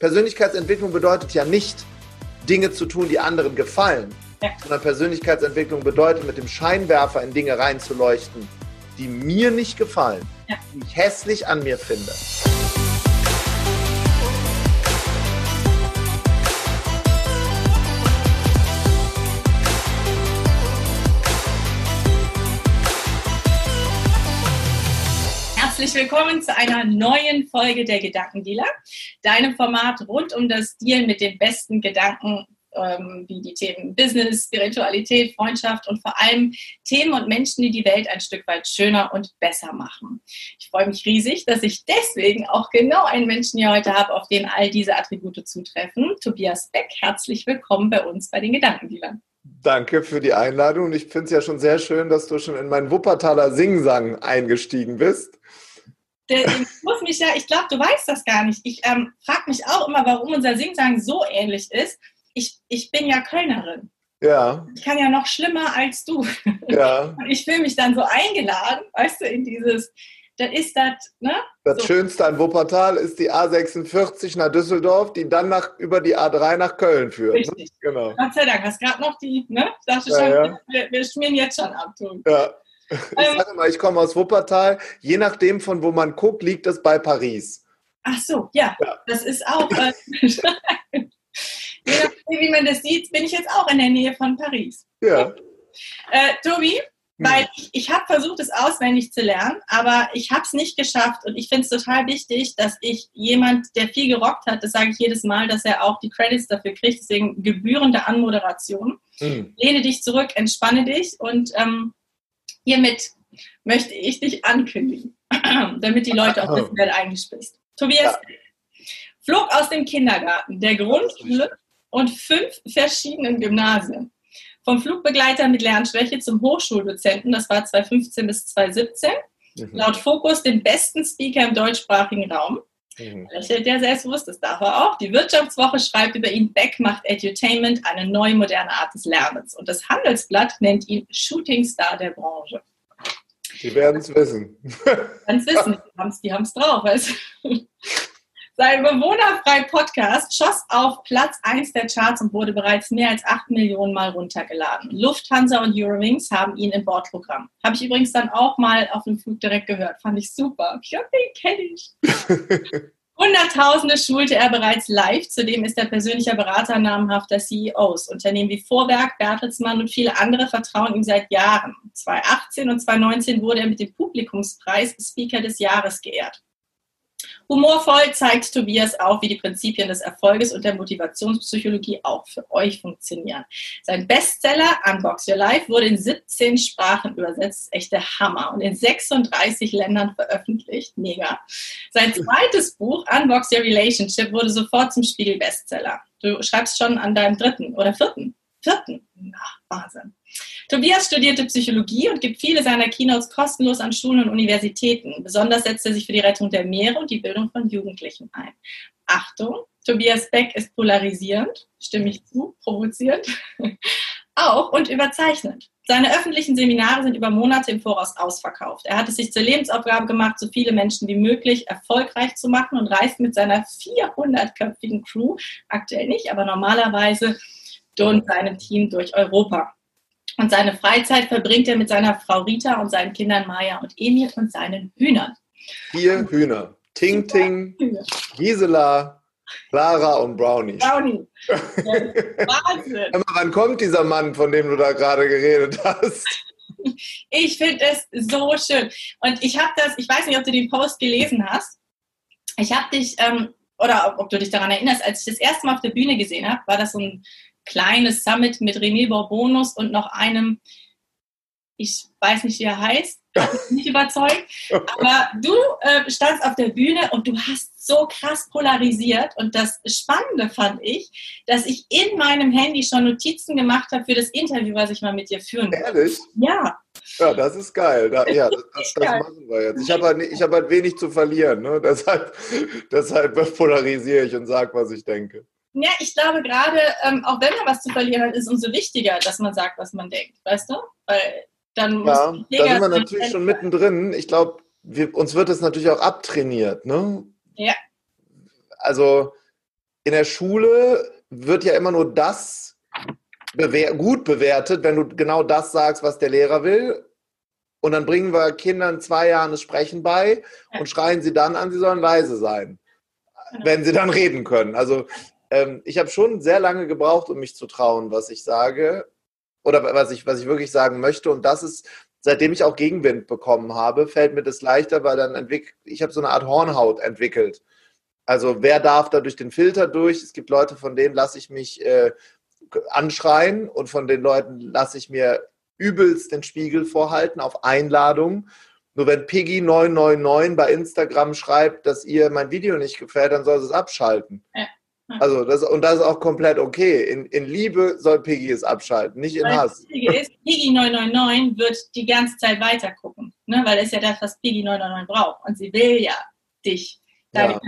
Persönlichkeitsentwicklung bedeutet ja nicht, Dinge zu tun, die anderen gefallen, ja. sondern Persönlichkeitsentwicklung bedeutet, mit dem Scheinwerfer in Dinge reinzuleuchten, die mir nicht gefallen, ja. die ich hässlich an mir finde. Herzlich willkommen zu einer neuen Folge der Gedankendealer, deinem Format rund um das Deal mit den besten Gedanken ähm, wie die Themen Business, Spiritualität, Freundschaft und vor allem Themen und Menschen, die die Welt ein Stück weit schöner und besser machen. Ich freue mich riesig, dass ich deswegen auch genau einen Menschen hier heute habe, auf den all diese Attribute zutreffen. Tobias Beck, herzlich willkommen bei uns bei den Gedankendealern. Danke für die Einladung. Ich finde es ja schon sehr schön, dass du schon in meinen Wuppertaler Singsang eingestiegen bist der, ich muss mich ja, ich glaube, du weißt das gar nicht. Ich ähm, frage mich auch immer, warum unser Singsang so ähnlich ist. Ich, ich bin ja Kölnerin. Ja. Ich kann ja noch schlimmer als du. Ja. Und ich fühle mich dann so eingeladen, weißt du, in dieses, das ist das, ne? Das so. Schönste an Wuppertal ist die A46 nach Düsseldorf, die dann nach, über die A3 nach Köln führt. Ne? Richtig. Ne? Genau. Gott sei Dank, hast gerade noch die, ne? Ich dachte schon, ja, ja. Wir, wir schmieren jetzt schon ab. Ja. Ich sage mal, ich komme aus Wuppertal. Je nachdem, von wo man guckt, liegt es bei Paris. Ach so, ja, ja. das ist auch. Äh, Je nachdem, wie man das sieht, bin ich jetzt auch in der Nähe von Paris. Ja. Äh, Tobi, hm. weil ich, ich habe versucht, es auswendig zu lernen, aber ich habe es nicht geschafft und ich finde es total wichtig, dass ich jemand, der viel gerockt hat, das sage ich jedes Mal, dass er auch die Credits dafür kriegt, deswegen gebührende Anmoderation. Hm. Lehne dich zurück, entspanne dich und ähm, Hiermit möchte ich dich ankündigen, damit die Leute auch wissen, wer du eigentlich bist. Tobias ja. flog aus dem Kindergarten, der Grundschule und fünf verschiedenen Gymnasien. Vom Flugbegleiter mit Lernschwäche zum Hochschuldozenten, das war 2015 bis 2017. Mhm. Laut Fokus den besten Speaker im deutschsprachigen Raum. Mhm. Lächelt der selbstbewusst, das darf er auch. Die Wirtschaftswoche schreibt über ihn, Beck macht Edutainment eine neue moderne Art des Lernens. Und das Handelsblatt nennt ihn Shootingstar der Branche. Die werden es wissen. Die es wissen, die haben es drauf. Weißt Sein bewohnerfrei Podcast schoss auf Platz 1 der Charts und wurde bereits mehr als 8 Millionen Mal runtergeladen. Lufthansa und Eurowings haben ihn im Bordprogramm. Habe ich übrigens dann auch mal auf dem Flug direkt gehört. Fand ich super. Ich glaube, den kenne ich. Hunderttausende schulte er bereits live. Zudem ist er persönlicher Berater namhafter CEOs. Unternehmen wie Vorwerk, Bertelsmann und viele andere vertrauen ihm seit Jahren. 2018 und 2019 wurde er mit dem Publikumspreis Speaker des Jahres geehrt. Humorvoll zeigt Tobias auch, wie die Prinzipien des Erfolges und der Motivationspsychologie auch für euch funktionieren. Sein Bestseller Unbox Your Life wurde in 17 Sprachen übersetzt, echter Hammer, und in 36 Ländern veröffentlicht. Mega. Sein zweites Buch Unbox Your Relationship wurde sofort zum Spiegel-Bestseller. Du schreibst schon an deinem dritten oder vierten. Vierten. Ach, Wahnsinn. Tobias studierte Psychologie und gibt viele seiner Keynotes kostenlos an Schulen und Universitäten. Besonders setzt er sich für die Rettung der Meere und die Bildung von Jugendlichen ein. Achtung, Tobias Beck ist polarisierend, stimme ich zu, provozierend, auch und überzeichnend. Seine öffentlichen Seminare sind über Monate im Voraus ausverkauft. Er hat es sich zur Lebensaufgabe gemacht, so viele Menschen wie möglich erfolgreich zu machen und reist mit seiner 400-köpfigen Crew, aktuell nicht, aber normalerweise, und seinem Team durch Europa. Und seine Freizeit verbringt er mit seiner Frau Rita und seinen Kindern Maya und Emil und seinen Hühnern. Vier Hühner. Ting Ting, Gisela, Clara und Brownie. Brownie. Wahnsinn. Wann kommt dieser Mann, von dem du da gerade geredet hast? Ich finde es so schön. Und ich habe das, ich weiß nicht, ob du den Post gelesen hast. Ich habe dich, ähm, oder ob, ob, du dich daran erinnerst, als ich das erste Mal auf der Bühne gesehen habe, war das so ein kleines Summit mit René Borbonus und noch einem, ich weiß nicht, wie er heißt, hat mich nicht überzeugt. Aber du äh, standst auf der Bühne und du hast so krass polarisiert. Und das Spannende fand ich, dass ich in meinem Handy schon Notizen gemacht habe für das Interview, was ich mal mit dir führen will. Ehrlich? Ja. Ja, das ist geil. Da, ja, das, das, das machen wir jetzt. Ich habe halt, hab halt wenig zu verlieren. Ne? Deshalb, deshalb polarisiere ich und sage, was ich denke. Ja, ich glaube gerade, ähm, auch wenn man was zu verlieren hat, ist umso wichtiger, dass man sagt, was man denkt, weißt du? Weil dann muss ja, da sind wir natürlich schon mittendrin. Ich glaube, uns wird es natürlich auch abtrainiert, ne? Ja. Also in der Schule wird ja immer nur das bewer gut bewertet, wenn du genau das sagst, was der Lehrer will. Und dann bringen wir Kindern zwei Jahren das Sprechen bei und schreien sie dann an, sie sollen leise sein, wenn sie dann reden können. Also ähm, ich habe schon sehr lange gebraucht, um mich zu trauen, was ich sage oder was ich, was ich wirklich sagen möchte. Und das ist, seitdem ich auch Gegenwind bekommen habe, fällt mir das leichter, weil dann entwickelt, ich habe so eine Art Hornhaut entwickelt. Also wer darf da durch den Filter durch? Es gibt Leute, von denen lasse ich mich äh, anschreien und von den Leuten lasse ich mir übelst den Spiegel vorhalten auf Einladung. Nur wenn Piggy999 bei Instagram schreibt, dass ihr mein Video nicht gefällt, dann soll sie es abschalten. Ja. Also das, und das ist auch komplett okay. In, in Liebe soll Piggy es abschalten, nicht in weil Hass. Piggy 999 wird die ganze Zeit weiter gucken, ne? weil das ist ja das, was Piggy 999 braucht. Und sie will ja dich ja.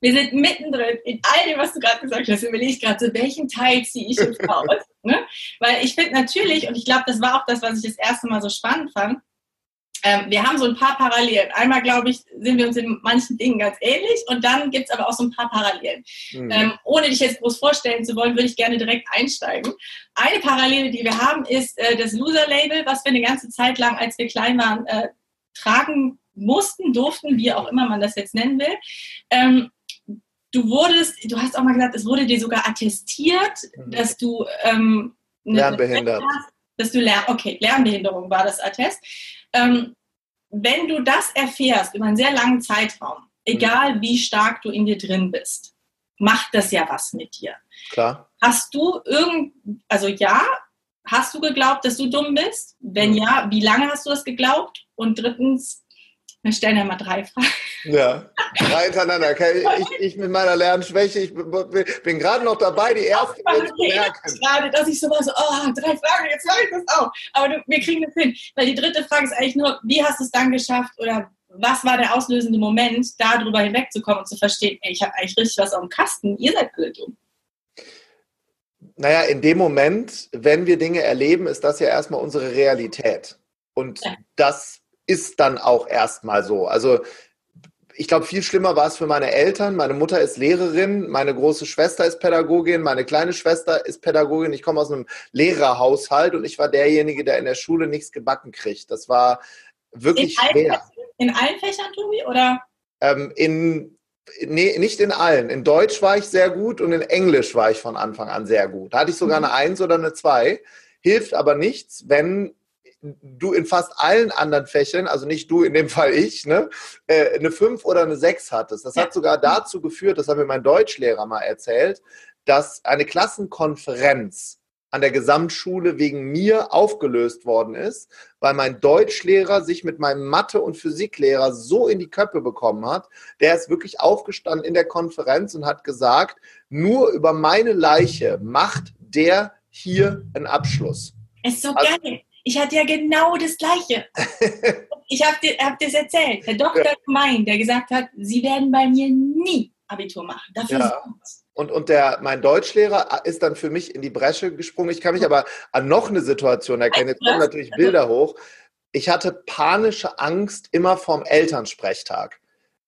Wir sind mittendrin in all dem, was du gerade gesagt hast. Überlege ich gerade, so welchen Teil ziehe ich jetzt raus? ne? Weil ich finde natürlich, und ich glaube, das war auch das, was ich das erste Mal so spannend fand, ähm, wir haben so ein paar Parallelen. Einmal, glaube ich, sind wir uns in manchen Dingen ganz ähnlich und dann gibt es aber auch so ein paar Parallelen. Mhm. Ähm, ohne dich jetzt groß vorstellen zu wollen, würde ich gerne direkt einsteigen. Eine Parallele, die wir haben, ist äh, das Loser-Label, was wir eine ganze Zeit lang, als wir klein waren, äh, tragen mussten, durften, wie auch immer man das jetzt nennen will. Ähm, du wurdest, du hast auch mal gesagt, es wurde dir sogar attestiert, mhm. dass du ähm, lernbehindert hast, dass du lern, okay, Lernbehinderung war das Attest. Ähm, wenn du das erfährst über einen sehr langen Zeitraum, egal wie stark du in dir drin bist, macht das ja was mit dir. Klar. Hast du irgend, also ja, hast du geglaubt, dass du dumm bist? Wenn mhm. ja, wie lange hast du das geglaubt? Und drittens, wir stellen ja mal drei Fragen. Ja, drei hintereinander. Okay, ich, ich mit meiner Lernschwäche, ich bin gerade noch dabei, die erste zu merken. Gerade, dass ich so war, so, oh, drei Fragen, jetzt mache ich das auch. Aber du, wir kriegen das hin. Weil die dritte Frage ist eigentlich nur, wie hast du es dann geschafft oder was war der auslösende Moment, darüber hinwegzukommen und zu verstehen, ey, ich habe eigentlich richtig was auf dem Kasten, ihr seid dumm. Naja, in dem Moment, wenn wir Dinge erleben, ist das ja erstmal unsere Realität. Und ja. das ist dann auch erstmal so. Also ich glaube, viel schlimmer war es für meine Eltern. Meine Mutter ist Lehrerin, meine große Schwester ist Pädagogin, meine kleine Schwester ist Pädagogin. Ich komme aus einem Lehrerhaushalt und ich war derjenige, der in der Schule nichts gebacken kriegt. Das war wirklich in schwer. Allen, in allen Fächern, Tobi, oder? Ähm, in, nee, nicht in allen. In Deutsch war ich sehr gut und in Englisch war ich von Anfang an sehr gut. Da hatte ich sogar mhm. eine Eins oder eine Zwei. Hilft aber nichts, wenn du in fast allen anderen Fächern, also nicht du, in dem Fall ich, ne, äh, eine 5 oder eine 6 hattest. Das hat sogar dazu geführt, das hat mir mein Deutschlehrer mal erzählt, dass eine Klassenkonferenz an der Gesamtschule wegen mir aufgelöst worden ist, weil mein Deutschlehrer sich mit meinem Mathe- und Physiklehrer so in die Köpfe bekommen hat. Der ist wirklich aufgestanden in der Konferenz und hat gesagt, nur über meine Leiche macht der hier einen Abschluss. Ist so also, geil. Ich hatte ja genau das Gleiche. ich habe dir, hab das erzählt. Der Dr. Ja. Gemein, der gesagt hat, Sie werden bei mir nie Abitur machen. Dafür ja. Und, und der, mein Deutschlehrer ist dann für mich in die Bresche gesprungen. Ich kann mich aber an noch eine Situation erkennen. Jetzt kommen natürlich Bilder hoch. Ich hatte panische Angst immer vorm Elternsprechtag.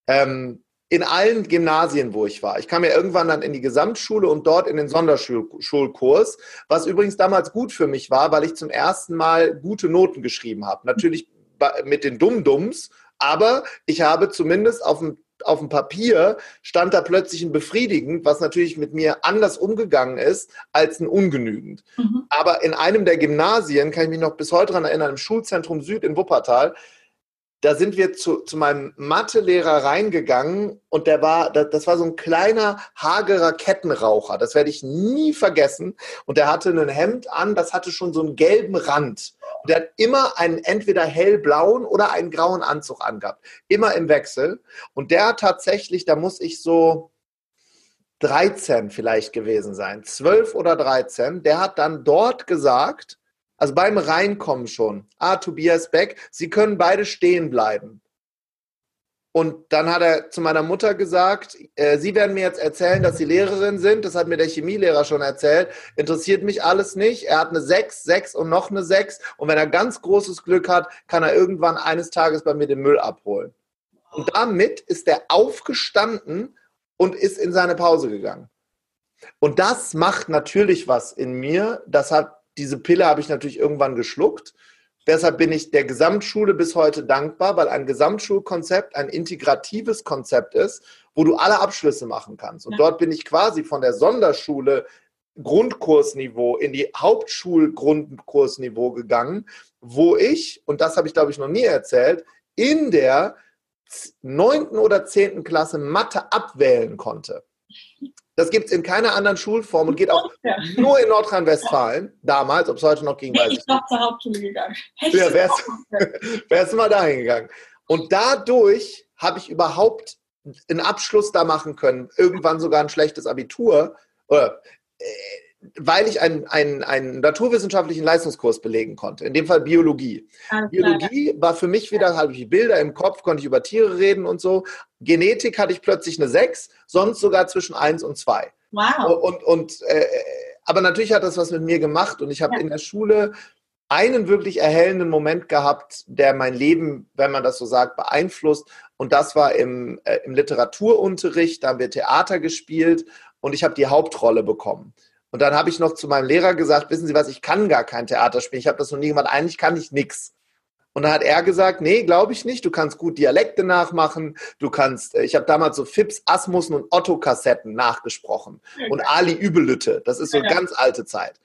Ähm, in allen Gymnasien, wo ich war. Ich kam ja irgendwann dann in die Gesamtschule und dort in den Sonderschulkurs, was übrigens damals gut für mich war, weil ich zum ersten Mal gute Noten geschrieben habe. Natürlich mit den Dumm-Dums, aber ich habe zumindest auf dem auf dem Papier stand da plötzlich ein befriedigend, was natürlich mit mir anders umgegangen ist als ein ungenügend. Mhm. Aber in einem der Gymnasien, kann ich mich noch bis heute daran erinnern, im Schulzentrum Süd in Wuppertal, da sind wir zu, zu meinem Mathelehrer reingegangen und der war, das war so ein kleiner, hagerer Kettenraucher. Das werde ich nie vergessen. Und der hatte ein Hemd an, das hatte schon so einen gelben Rand. Und der hat immer einen entweder hellblauen oder einen grauen Anzug angehabt. Immer im Wechsel. Und der hat tatsächlich, da muss ich so 13 vielleicht gewesen sein, 12 oder 13, der hat dann dort gesagt, also beim Reinkommen schon. Ah, Tobias Beck, Sie können beide stehen bleiben. Und dann hat er zu meiner Mutter gesagt, äh, Sie werden mir jetzt erzählen, dass Sie Lehrerin sind. Das hat mir der Chemielehrer schon erzählt. Interessiert mich alles nicht. Er hat eine 6, 6 und noch eine 6. Und wenn er ganz großes Glück hat, kann er irgendwann eines Tages bei mir den Müll abholen. Und damit ist er aufgestanden und ist in seine Pause gegangen. Und das macht natürlich was in mir. Das hat, diese Pille habe ich natürlich irgendwann geschluckt. Deshalb bin ich der Gesamtschule bis heute dankbar, weil ein Gesamtschulkonzept ein integratives Konzept ist, wo du alle Abschlüsse machen kannst. Und ja. dort bin ich quasi von der Sonderschule Grundkursniveau in die Hauptschulgrundkursniveau gegangen, wo ich, und das habe ich glaube ich noch nie erzählt, in der neunten oder zehnten Klasse Mathe abwählen konnte. Das gibt es in keiner anderen Schulform und geht auch ja. nur in Nordrhein-Westfalen. Damals, ob es heute noch ging, weiß ich. Ich bin zur Hauptschule gegangen. Ja, wärst, wärst du mal dahin gegangen. Und dadurch habe ich überhaupt einen Abschluss da machen können. Irgendwann sogar ein schlechtes Abitur. Oder, äh, weil ich einen, einen, einen naturwissenschaftlichen Leistungskurs belegen konnte, in dem Fall Biologie. Alles Biologie klar. war für mich wieder, habe ich Bilder im Kopf, konnte ich über Tiere reden und so. Genetik hatte ich plötzlich eine 6, sonst sogar zwischen 1 und 2. Wow. Und, und, äh, aber natürlich hat das was mit mir gemacht und ich habe ja. in der Schule einen wirklich erhellenden Moment gehabt, der mein Leben, wenn man das so sagt, beeinflusst. Und das war im, äh, im Literaturunterricht. Da haben wir Theater gespielt und ich habe die Hauptrolle bekommen. Und dann habe ich noch zu meinem Lehrer gesagt, wissen Sie was, ich kann gar kein Theater spielen. Ich habe das noch nie gemacht. Eigentlich kann ich nichts. Und dann hat er gesagt, nee, glaube ich nicht. Du kannst gut Dialekte nachmachen. Du kannst, äh, ich habe damals so Fips, Asmussen und Otto-Kassetten nachgesprochen. Und Ali Übelütte. Das ist so eine ganz alte Zeit.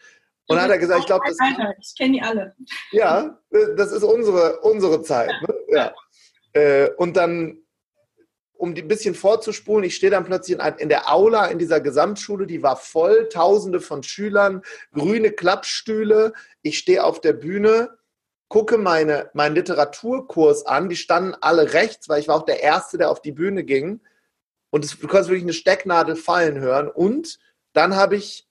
Und dann hat er gesagt, ich glaube, das. Ich kenne die alle. Ja, das ist unsere, unsere Zeit. Ne? Ja. Äh, und dann um ein bisschen vorzuspulen, ich stehe dann plötzlich in, der Aula in dieser Gesamtschule, die war voll, tausende von Schülern, grüne Klappstühle. Ich stehe auf der Bühne, gucke meine, meinen Literaturkurs an, die standen alle rechts, weil ich war auch der Erste, der auf die Bühne ging. Und du kannst wirklich eine Stecknadel fallen hören. Und dann habe ich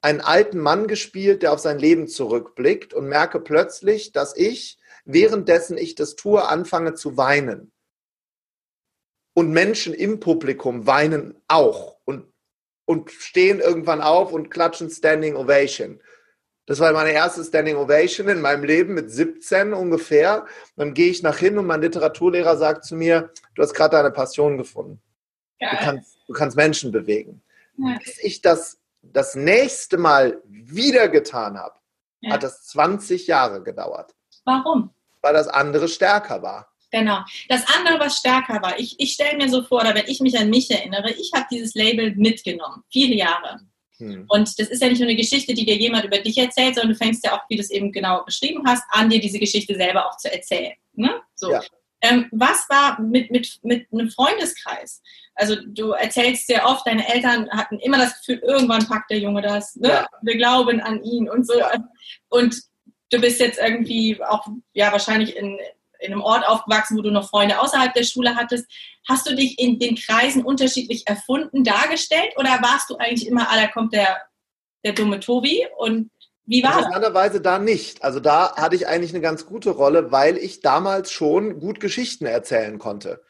einen alten Mann gespielt, der auf sein Leben zurückblickt und merke plötzlich, dass ich, währenddessen ich das tue, anfange zu weinen und Menschen im Publikum weinen auch und, und stehen irgendwann auf und klatschen Standing Ovation. Das war meine erste Standing Ovation in meinem Leben mit 17 ungefähr. Dann gehe ich nach hin und mein Literaturlehrer sagt zu mir, du hast gerade deine Passion gefunden. Du kannst, du kannst Menschen bewegen. Ja. Bis ich das das nächste Mal wieder getan habe, ja. hat das 20 Jahre gedauert. Warum? Weil das andere stärker war. Genau. Das andere, was stärker war, ich, ich stelle mir so vor, oder wenn ich mich an mich erinnere, ich habe dieses Label mitgenommen, viele Jahre. Hm. Und das ist ja nicht nur eine Geschichte, die dir jemand über dich erzählt, sondern du fängst ja auch, wie du es eben genau beschrieben hast, an, dir diese Geschichte selber auch zu erzählen. Ne? So. Ja. Ähm, was war mit, mit, mit einem Freundeskreis? Also du erzählst sehr oft, deine Eltern hatten immer das Gefühl, irgendwann packt der Junge das. Ne? Ja. Wir glauben an ihn und so. Ja. Und du bist jetzt irgendwie auch ja wahrscheinlich in, in einem Ort aufgewachsen, wo du noch Freunde außerhalb der Schule hattest. Hast du dich in den Kreisen unterschiedlich erfunden, dargestellt oder warst du eigentlich immer, ah, da kommt der, der dumme Tobi und wie war das? Interessanterweise da nicht. Also da hatte ich eigentlich eine ganz gute Rolle, weil ich damals schon gut Geschichten erzählen konnte.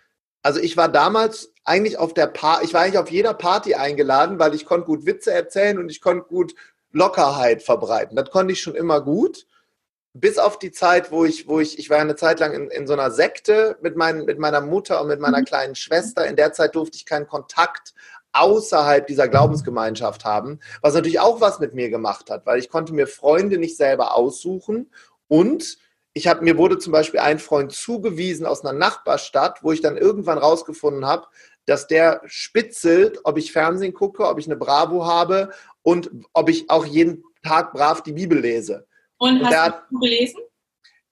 Also ich war damals eigentlich auf der pa ich war eigentlich auf jeder Party eingeladen, weil ich konnte gut Witze erzählen und ich konnte gut Lockerheit verbreiten. Das konnte ich schon immer gut bis auf die Zeit, wo ich, wo ich, ich war eine Zeit lang in, in so einer Sekte mit, mein, mit meiner Mutter und mit meiner mhm. kleinen Schwester. In der Zeit durfte ich keinen Kontakt außerhalb dieser Glaubensgemeinschaft haben, was natürlich auch was mit mir gemacht hat, weil ich konnte mir Freunde nicht selber aussuchen und ich habe mir wurde zum Beispiel ein Freund zugewiesen aus einer Nachbarstadt, wo ich dann irgendwann rausgefunden habe, dass der spitzelt, ob ich Fernsehen gucke, ob ich eine Bravo habe und ob ich auch jeden Tag brav die Bibel lese. Und, und hast du gelesen?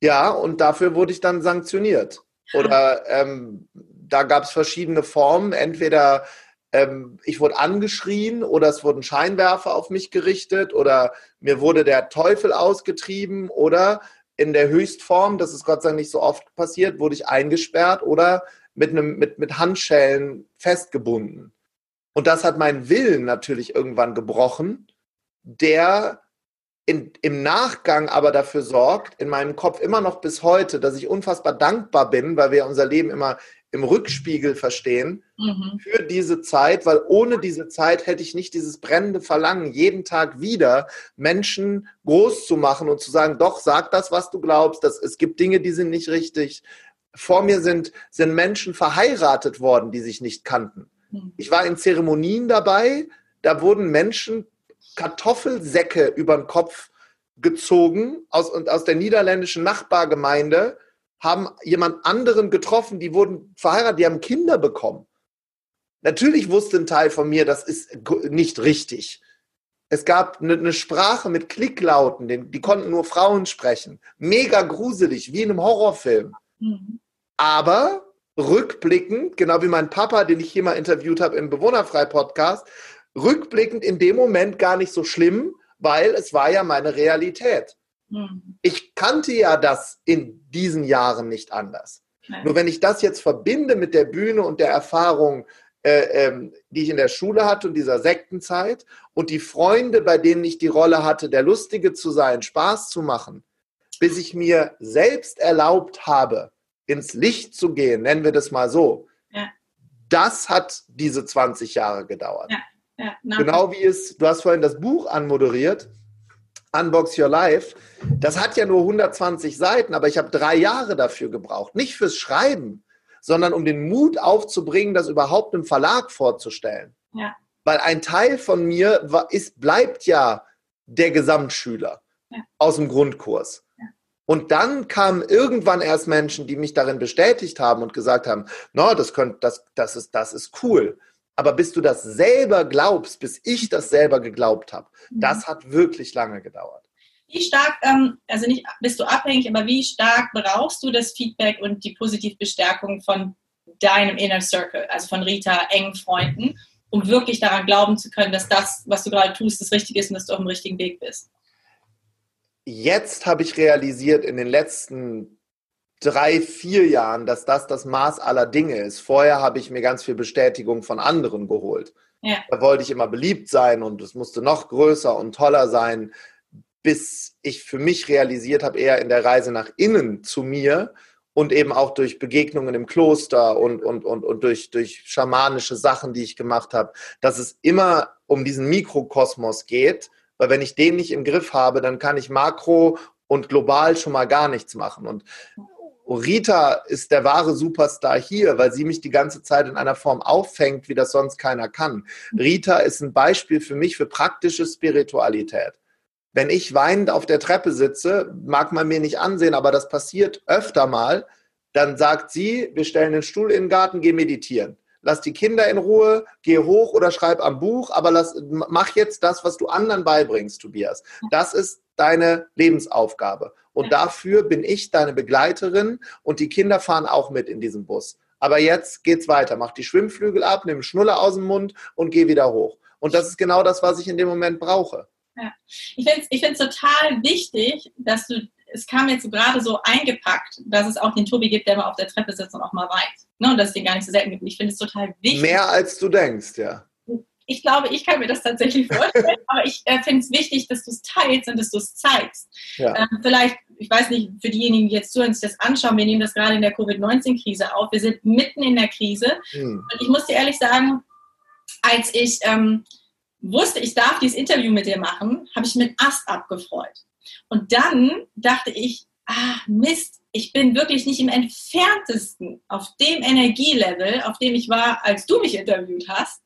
Ja, und dafür wurde ich dann sanktioniert. Oder ähm, da gab es verschiedene Formen. Entweder ähm, ich wurde angeschrien oder es wurden Scheinwerfer auf mich gerichtet oder mir wurde der Teufel ausgetrieben oder in der Höchstform, das ist Gott sei Dank nicht so oft passiert, wurde ich eingesperrt oder mit, einem, mit, mit Handschellen festgebunden. Und das hat meinen Willen natürlich irgendwann gebrochen, der in, im Nachgang aber dafür sorgt, in meinem Kopf immer noch bis heute, dass ich unfassbar dankbar bin, weil wir unser Leben immer im Rückspiegel verstehen, mhm. für diese Zeit, weil ohne diese Zeit hätte ich nicht dieses brennende Verlangen, jeden Tag wieder Menschen groß zu machen und zu sagen, doch, sag das, was du glaubst, dass es gibt Dinge, die sind nicht richtig. Vor mir sind, sind Menschen verheiratet worden, die sich nicht kannten. Mhm. Ich war in Zeremonien dabei, da wurden Menschen Kartoffelsäcke über den Kopf gezogen aus, und aus der niederländischen Nachbargemeinde, haben jemand anderen getroffen, die wurden verheiratet, die haben Kinder bekommen. Natürlich wusste ein Teil von mir, das ist nicht richtig. Es gab eine, eine Sprache mit Klicklauten, die, die, konnten nur Frauen sprechen. Mega gruselig, wie in einem Horrorfilm. Mhm. Aber rückblickend, genau wie mein Papa, den ich hier mal interviewt habe im Bewohnerfrei-Podcast, rückblickend in dem Moment gar nicht so schlimm, weil es war ja meine Realität. Mhm. Ich kannte ja das in diesen Jahren nicht anders. Nein. Nur wenn ich das jetzt verbinde mit der Bühne und der Erfahrung, äh, ähm, die ich in der Schule hatte und dieser Sektenzeit und die Freunde, bei denen ich die Rolle hatte, der Lustige zu sein, Spaß zu machen, bis ich mir selbst erlaubt habe, ins Licht zu gehen, nennen wir das mal so. Ja. Das hat diese 20 Jahre gedauert. Ja. Ja, genau wie es, du hast vorhin das Buch anmoderiert, Unbox Your Life. Das hat ja nur 120 Seiten, aber ich habe drei Jahre dafür gebraucht. Nicht fürs Schreiben, sondern um den Mut aufzubringen, das überhaupt im Verlag vorzustellen. Ja. Weil ein Teil von mir ist, bleibt ja der Gesamtschüler ja. aus dem Grundkurs. Und dann kamen irgendwann erst Menschen, die mich darin bestätigt haben und gesagt haben, no, das, könnt, das, das, ist, das ist cool. Aber bis du das selber glaubst, bis ich das selber geglaubt habe, mhm. das hat wirklich lange gedauert. Wie stark, ähm, also nicht bist du abhängig, aber wie stark brauchst du das Feedback und die Positivbestärkung von deinem Inner Circle, also von Rita, engen Freunden, um wirklich daran glauben zu können, dass das, was du gerade tust, das Richtige ist und dass du auf dem richtigen Weg bist? Jetzt habe ich realisiert in den letzten drei, vier Jahren, dass das das Maß aller Dinge ist. Vorher habe ich mir ganz viel Bestätigung von anderen geholt. Ja. Da wollte ich immer beliebt sein und es musste noch größer und toller sein, bis ich für mich realisiert habe, eher in der Reise nach innen zu mir und eben auch durch Begegnungen im Kloster und, und, und, und durch, durch schamanische Sachen, die ich gemacht habe, dass es immer um diesen Mikrokosmos geht, weil wenn ich den nicht im Griff habe, dann kann ich makro und global schon mal gar nichts machen. Und Rita ist der wahre Superstar hier, weil sie mich die ganze Zeit in einer Form auffängt, wie das sonst keiner kann. Rita ist ein Beispiel für mich für praktische Spiritualität. Wenn ich weinend auf der Treppe sitze, mag man mir nicht ansehen, aber das passiert öfter mal, dann sagt sie, wir stellen den Stuhl in den Garten, geh meditieren. Lass die Kinder in Ruhe, geh hoch oder schreib am Buch, aber lass, mach jetzt das, was du anderen beibringst, Tobias. Das ist deine Lebensaufgabe. Und dafür bin ich deine Begleiterin und die Kinder fahren auch mit in diesem Bus. Aber jetzt geht's weiter. Mach die Schwimmflügel ab, nimm Schnuller aus dem Mund und geh wieder hoch. Und das ist genau das, was ich in dem Moment brauche. Ja. Ich finde es ich total wichtig, dass du, es kam jetzt gerade so eingepackt, dass es auch den Tobi gibt, der mal auf der Treppe sitzt und auch mal weint. Ne? Und dass es den gar nicht so selten gibt. Ich finde es total wichtig. Mehr als du denkst, ja ich glaube, ich kann mir das tatsächlich vorstellen, aber ich äh, finde es wichtig, dass du es teilst und dass du es zeigst. Ja. Ähm, vielleicht, ich weiß nicht, für diejenigen, die jetzt zuhören, sich das anschauen, wir nehmen das gerade in der Covid-19-Krise auf. Wir sind mitten in der Krise. Mhm. Und ich muss dir ehrlich sagen, als ich ähm, wusste, ich darf dieses Interview mit dir machen, habe ich mir Ast abgefreut. Und dann dachte ich, ah, Mist, ich bin wirklich nicht im entferntesten auf dem Energielevel, auf dem ich war, als du mich interviewt hast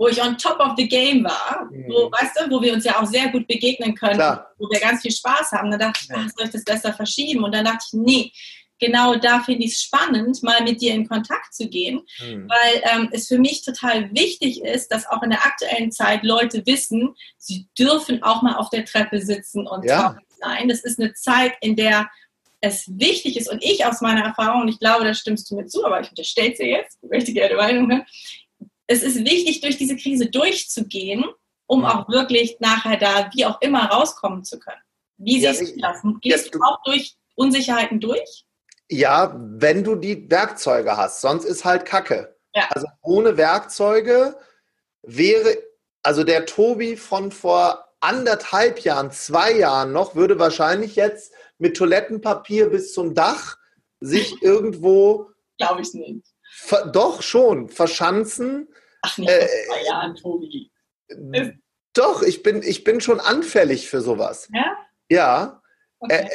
wo ich on top of the game war, mhm. wo, weißt du, wo wir uns ja auch sehr gut begegnen können, Klar. wo wir ganz viel Spaß haben. Dann dachte ich, ach, soll ich das besser verschieben? Und dann dachte ich, nee, genau da finde ich es spannend, mal mit dir in Kontakt zu gehen, mhm. weil ähm, es für mich total wichtig ist, dass auch in der aktuellen Zeit Leute wissen, sie dürfen auch mal auf der Treppe sitzen und ja. sein. Das ist eine Zeit, in der es wichtig ist, und ich aus meiner Erfahrung, und ich glaube, da stimmst du mir zu, aber ich unterstelle dir jetzt, ich möchte gerne Meinung hören, es ist wichtig, durch diese Krise durchzugehen, um auch wirklich nachher da wie auch immer rauskommen zu können. Wie siehst ja, du das? Gehst ja, du auch durch Unsicherheiten durch? Ja, wenn du die Werkzeuge hast, sonst ist halt Kacke. Ja. Also ohne Werkzeuge wäre, also der Tobi von vor anderthalb Jahren, zwei Jahren noch, würde wahrscheinlich jetzt mit Toilettenpapier bis zum Dach sich irgendwo. Glaube ich nicht. Doch schon, verschanzen Ach, nicht äh, zwei Jahren, Tobi. Doch, ich bin, ich bin schon anfällig für sowas. Ja? Ja. Okay. Äh,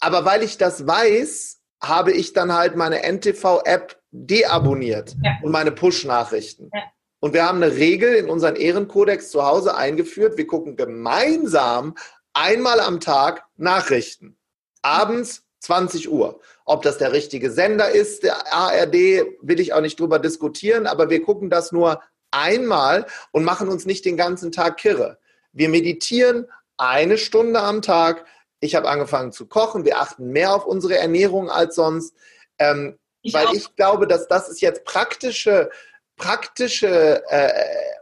aber weil ich das weiß, habe ich dann halt meine NTV-App deabonniert ja. und meine Push-Nachrichten. Ja. Und wir haben eine Regel in unseren Ehrenkodex zu Hause eingeführt. Wir gucken gemeinsam einmal am Tag Nachrichten. Abends 20 Uhr. Ob das der richtige Sender ist, der ARD, will ich auch nicht drüber diskutieren, aber wir gucken das nur einmal und machen uns nicht den ganzen Tag kirre. Wir meditieren eine Stunde am Tag. Ich habe angefangen zu kochen. Wir achten mehr auf unsere Ernährung als sonst. Ähm, ich weil auch. ich glaube, dass das ist jetzt praktische, praktische äh,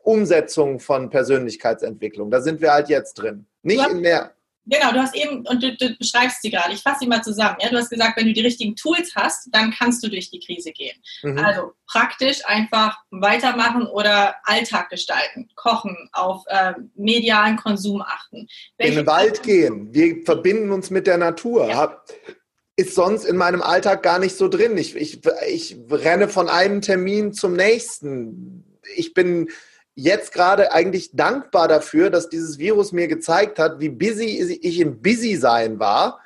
Umsetzung von Persönlichkeitsentwicklung. Da sind wir halt jetzt drin. Nicht in mehr. Genau, du hast eben, und du, du beschreibst sie gerade, ich fasse sie mal zusammen. Ja? Du hast gesagt, wenn du die richtigen Tools hast, dann kannst du durch die Krise gehen. Mhm. Also praktisch einfach weitermachen oder Alltag gestalten, kochen, auf äh, medialen Konsum achten. Welche in den Wald gehen, wir verbinden uns mit der Natur. Ja. Ist sonst in meinem Alltag gar nicht so drin. Ich, ich, ich renne von einem Termin zum nächsten. Ich bin jetzt gerade eigentlich dankbar dafür, dass dieses Virus mir gezeigt hat, wie busy ich im Busy sein war.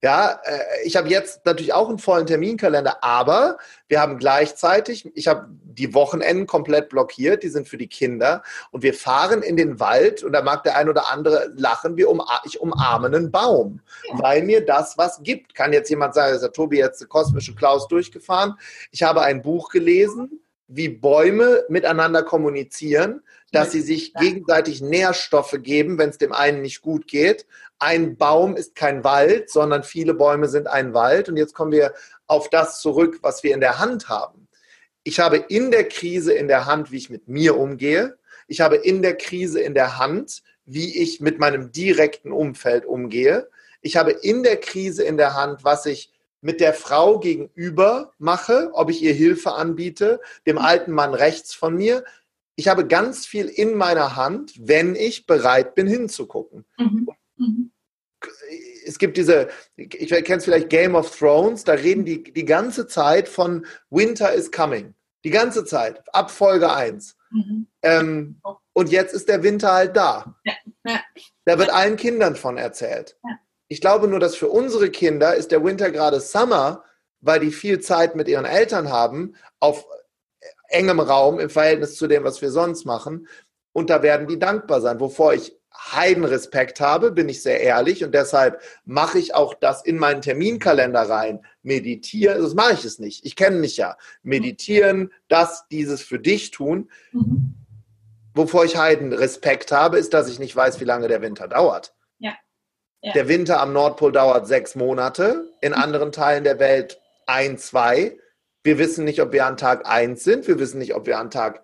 Ja, äh, ich habe jetzt natürlich auch einen vollen Terminkalender, aber wir haben gleichzeitig, ich habe die Wochenenden komplett blockiert, die sind für die Kinder und wir fahren in den Wald und da mag der ein oder andere lachen, wir um, ich umarme einen Baum, weil mir das was gibt. Kann jetzt jemand sagen, ist der Tobi jetzt der kosmische Klaus durchgefahren? Ich habe ein Buch gelesen, wie Bäume miteinander kommunizieren, dass sie sich gegenseitig Nährstoffe geben, wenn es dem einen nicht gut geht. Ein Baum ist kein Wald, sondern viele Bäume sind ein Wald. Und jetzt kommen wir auf das zurück, was wir in der Hand haben. Ich habe in der Krise in der Hand, wie ich mit mir umgehe. Ich habe in der Krise in der Hand, wie ich mit meinem direkten Umfeld umgehe. Ich habe in der Krise in der Hand, was ich mit der Frau gegenüber mache, ob ich ihr Hilfe anbiete, dem alten Mann rechts von mir. Ich habe ganz viel in meiner Hand, wenn ich bereit bin, hinzugucken. Mhm. Mhm. Es gibt diese, ich kenne es vielleicht Game of Thrones, da reden die die ganze Zeit von Winter is coming. Die ganze Zeit, ab Folge 1. Mhm. Ähm, und jetzt ist der Winter halt da. Ja. Ja. Da wird allen Kindern von erzählt. Ja. Ich glaube nur, dass für unsere Kinder ist der Winter gerade Summer, weil die viel Zeit mit ihren Eltern haben, auf engem Raum im Verhältnis zu dem, was wir sonst machen. Und da werden die dankbar sein. Wovor ich Heidenrespekt habe, bin ich sehr ehrlich. Und deshalb mache ich auch das in meinen Terminkalender rein. Meditieren, das mache ich es nicht. Ich kenne mich ja. Meditieren, das, dieses für dich tun. Mhm. Wovor ich Heidenrespekt habe, ist, dass ich nicht weiß, wie lange der Winter dauert. Ja. Der Winter am Nordpol dauert sechs Monate, in mhm. anderen Teilen der Welt ein, zwei. Wir wissen nicht, ob wir an Tag eins sind, wir wissen nicht, ob wir an Tag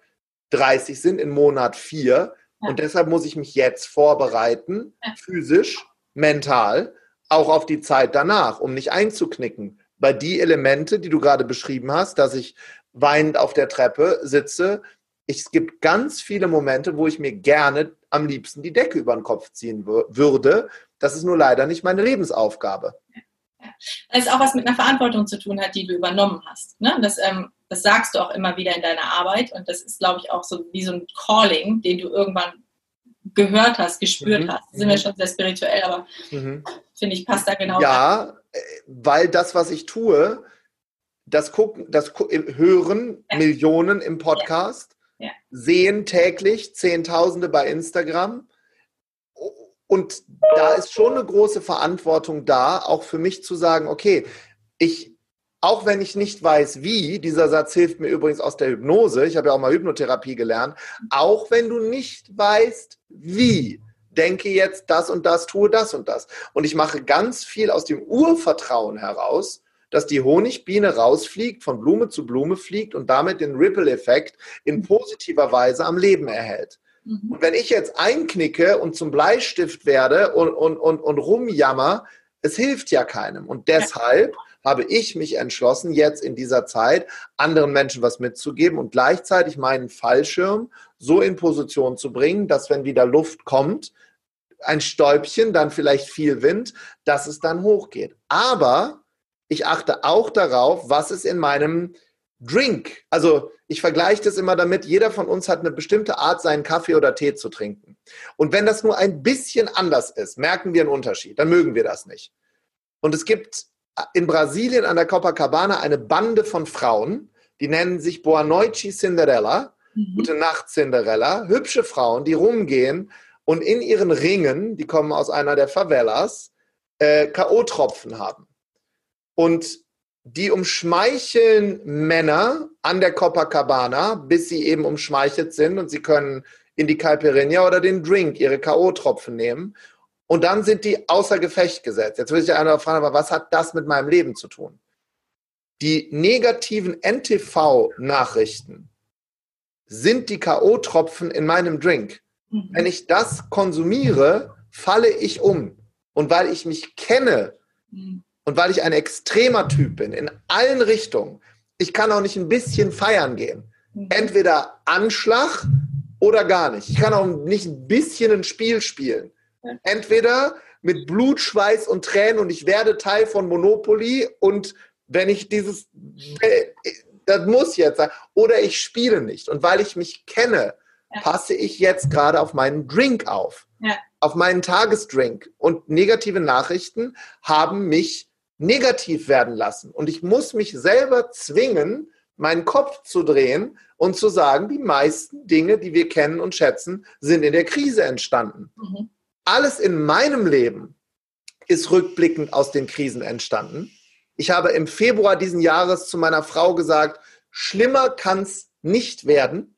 30 sind, in Monat vier. Ja. Und deshalb muss ich mich jetzt vorbereiten, ja. physisch, mental, auch auf die Zeit danach, um nicht einzuknicken. Weil die Elemente, die du gerade beschrieben hast, dass ich weinend auf der Treppe sitze, es gibt ganz viele Momente, wo ich mir gerne am liebsten die Decke über den Kopf ziehen würde, das ist nur leider nicht meine Lebensaufgabe. Weil es auch was mit einer Verantwortung zu tun hat, die du übernommen hast. Ne? Das, ähm, das sagst du auch immer wieder in deiner Arbeit und das ist, glaube ich, auch so wie so ein Calling, den du irgendwann gehört hast, gespürt mhm. hast. Da sind wir mhm. schon sehr spirituell, aber mhm. finde ich, passt da genau. Ja, rein. Äh, weil das, was ich tue, das gucken, das hören ja. Millionen im Podcast, sehen täglich Zehntausende bei Instagram und da ist schon eine große Verantwortung da, auch für mich zu sagen, okay, ich, auch wenn ich nicht weiß, wie, dieser Satz hilft mir übrigens aus der Hypnose, ich habe ja auch mal Hypnotherapie gelernt, auch wenn du nicht weißt, wie, denke jetzt das und das, tue das und das. Und ich mache ganz viel aus dem Urvertrauen heraus, dass die Honigbiene rausfliegt, von Blume zu Blume fliegt und damit den Ripple-Effekt in positiver Weise am Leben erhält. Mhm. Und wenn ich jetzt einknicke und zum Bleistift werde und, und, und, und rumjammer, es hilft ja keinem. Und deshalb habe ich mich entschlossen, jetzt in dieser Zeit anderen Menschen was mitzugeben und gleichzeitig meinen Fallschirm so in Position zu bringen, dass wenn wieder Luft kommt, ein Stäubchen, dann vielleicht viel Wind, dass es dann hochgeht. Aber ich achte auch darauf, was ist in meinem Drink. Also ich vergleiche das immer damit, jeder von uns hat eine bestimmte Art, seinen Kaffee oder Tee zu trinken. Und wenn das nur ein bisschen anders ist, merken wir einen Unterschied. Dann mögen wir das nicht. Und es gibt in Brasilien an der Copacabana eine Bande von Frauen, die nennen sich Boa Noite Cinderella. mhm. Gute Nacht Cinderella, hübsche Frauen, die rumgehen und in ihren Ringen, die kommen aus einer der Favelas, äh, K.O.-Tropfen haben. Und die umschmeicheln Männer an der Copacabana, bis sie eben umschmeichelt sind und sie können in die Caipirinha oder den Drink ihre K.O.-Tropfen nehmen. Und dann sind die außer Gefecht gesetzt. Jetzt würde ich einer fragen, aber was hat das mit meinem Leben zu tun? Die negativen NTV-Nachrichten sind die K.O.-Tropfen in meinem Drink. Mhm. Wenn ich das konsumiere, falle ich um. Und weil ich mich kenne mhm. Und weil ich ein extremer Typ bin, in allen Richtungen, ich kann auch nicht ein bisschen feiern gehen. Mhm. Entweder Anschlag oder gar nicht. Ich kann auch nicht ein bisschen ein Spiel spielen. Entweder mit Blut, Schweiß und Tränen und ich werde Teil von Monopoly und wenn ich dieses, das muss jetzt sein, oder ich spiele nicht. Und weil ich mich kenne, passe ich jetzt gerade auf meinen Drink auf, ja. auf meinen Tagesdrink. Und negative Nachrichten haben mich negativ werden lassen. Und ich muss mich selber zwingen, meinen Kopf zu drehen und zu sagen, die meisten Dinge, die wir kennen und schätzen, sind in der Krise entstanden. Mhm. Alles in meinem Leben ist rückblickend aus den Krisen entstanden. Ich habe im Februar diesen Jahres zu meiner Frau gesagt, schlimmer kann es nicht werden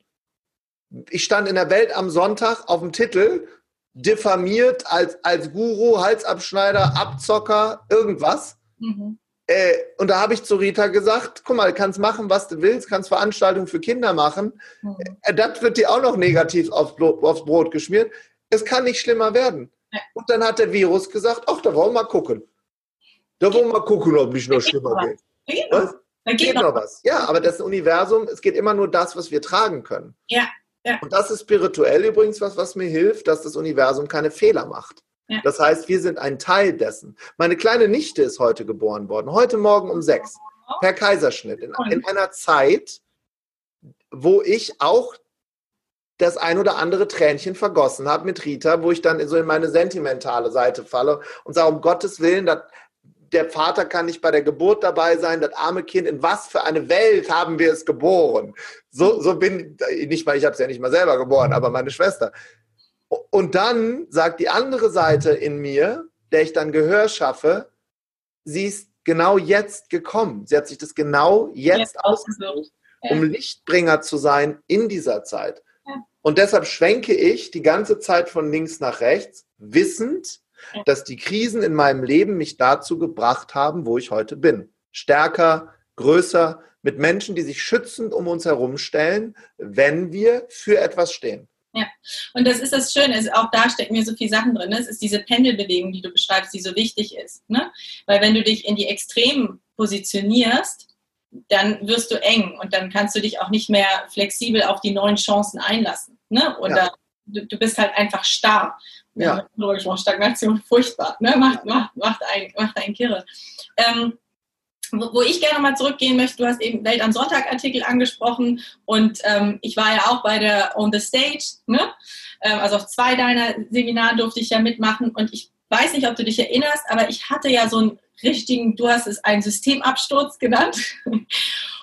ich stand in der Welt am Sonntag auf dem Titel, diffamiert als, als Guru, Halsabschneider, Abzocker, irgendwas. Mhm. Äh, und da habe ich zu Rita gesagt, guck mal, du kannst machen, was du willst, kannst Veranstaltungen für Kinder machen. Mhm. Äh, das wird dir auch noch negativ aufs, aufs Brot geschmiert. Es kann nicht schlimmer werden. Ja. Und dann hat der Virus gesagt, ach, da wollen wir mal gucken. Da wollen wir mal gucken, ob nicht noch schlimmer geht. geht. Was? Da geht, geht noch was. Ja, aber das Universum, es geht immer nur das, was wir tragen können. Ja. Ja. Und das ist spirituell übrigens was, was mir hilft, dass das Universum keine Fehler macht. Ja. Das heißt, wir sind ein Teil dessen. Meine kleine Nichte ist heute geboren worden, heute Morgen um sechs, per Kaiserschnitt, in, in einer Zeit, wo ich auch das ein oder andere Tränchen vergossen habe mit Rita, wo ich dann so in meine sentimentale Seite falle und sage, um Gottes Willen, das, der Vater kann nicht bei der Geburt dabei sein, das arme Kind, in was für eine Welt haben wir es geboren? So, so bin ich nicht mal, ich habe es ja nicht mal selber geboren, aber meine Schwester. Und dann sagt die andere Seite in mir, der ich dann Gehör schaffe, sie ist genau jetzt gekommen. Sie hat sich das genau jetzt, jetzt ausgesucht, um Lichtbringer zu sein in dieser Zeit. Ja. Und deshalb schwenke ich die ganze Zeit von links nach rechts, wissend, dass die Krisen in meinem Leben mich dazu gebracht haben, wo ich heute bin. Stärker, größer, mit Menschen, die sich schützend um uns herum stellen, wenn wir für etwas stehen. Ja, und das ist das Schöne, also auch da stecken mir so viele Sachen drin. Es ist diese Pendelbewegung, die du beschreibst, die so wichtig ist. Ne? Weil wenn du dich in die Extremen positionierst, dann wirst du eng und dann kannst du dich auch nicht mehr flexibel auf die neuen Chancen einlassen. Ne? Oder ja. du, du, bist halt einfach starr. Ja. ja Stagnation furchtbar. Ne? Macht, macht, macht, ein, macht ein Kirre. Ähm, wo, ich gerne mal zurückgehen möchte, du hast eben Welt am Sonntag Artikel angesprochen und ähm, ich war ja auch bei der On the Stage, ne? Ähm, also auf zwei deiner Seminare durfte ich ja mitmachen und ich weiß nicht, ob du dich erinnerst, aber ich hatte ja so einen richtigen, du hast es einen Systemabsturz genannt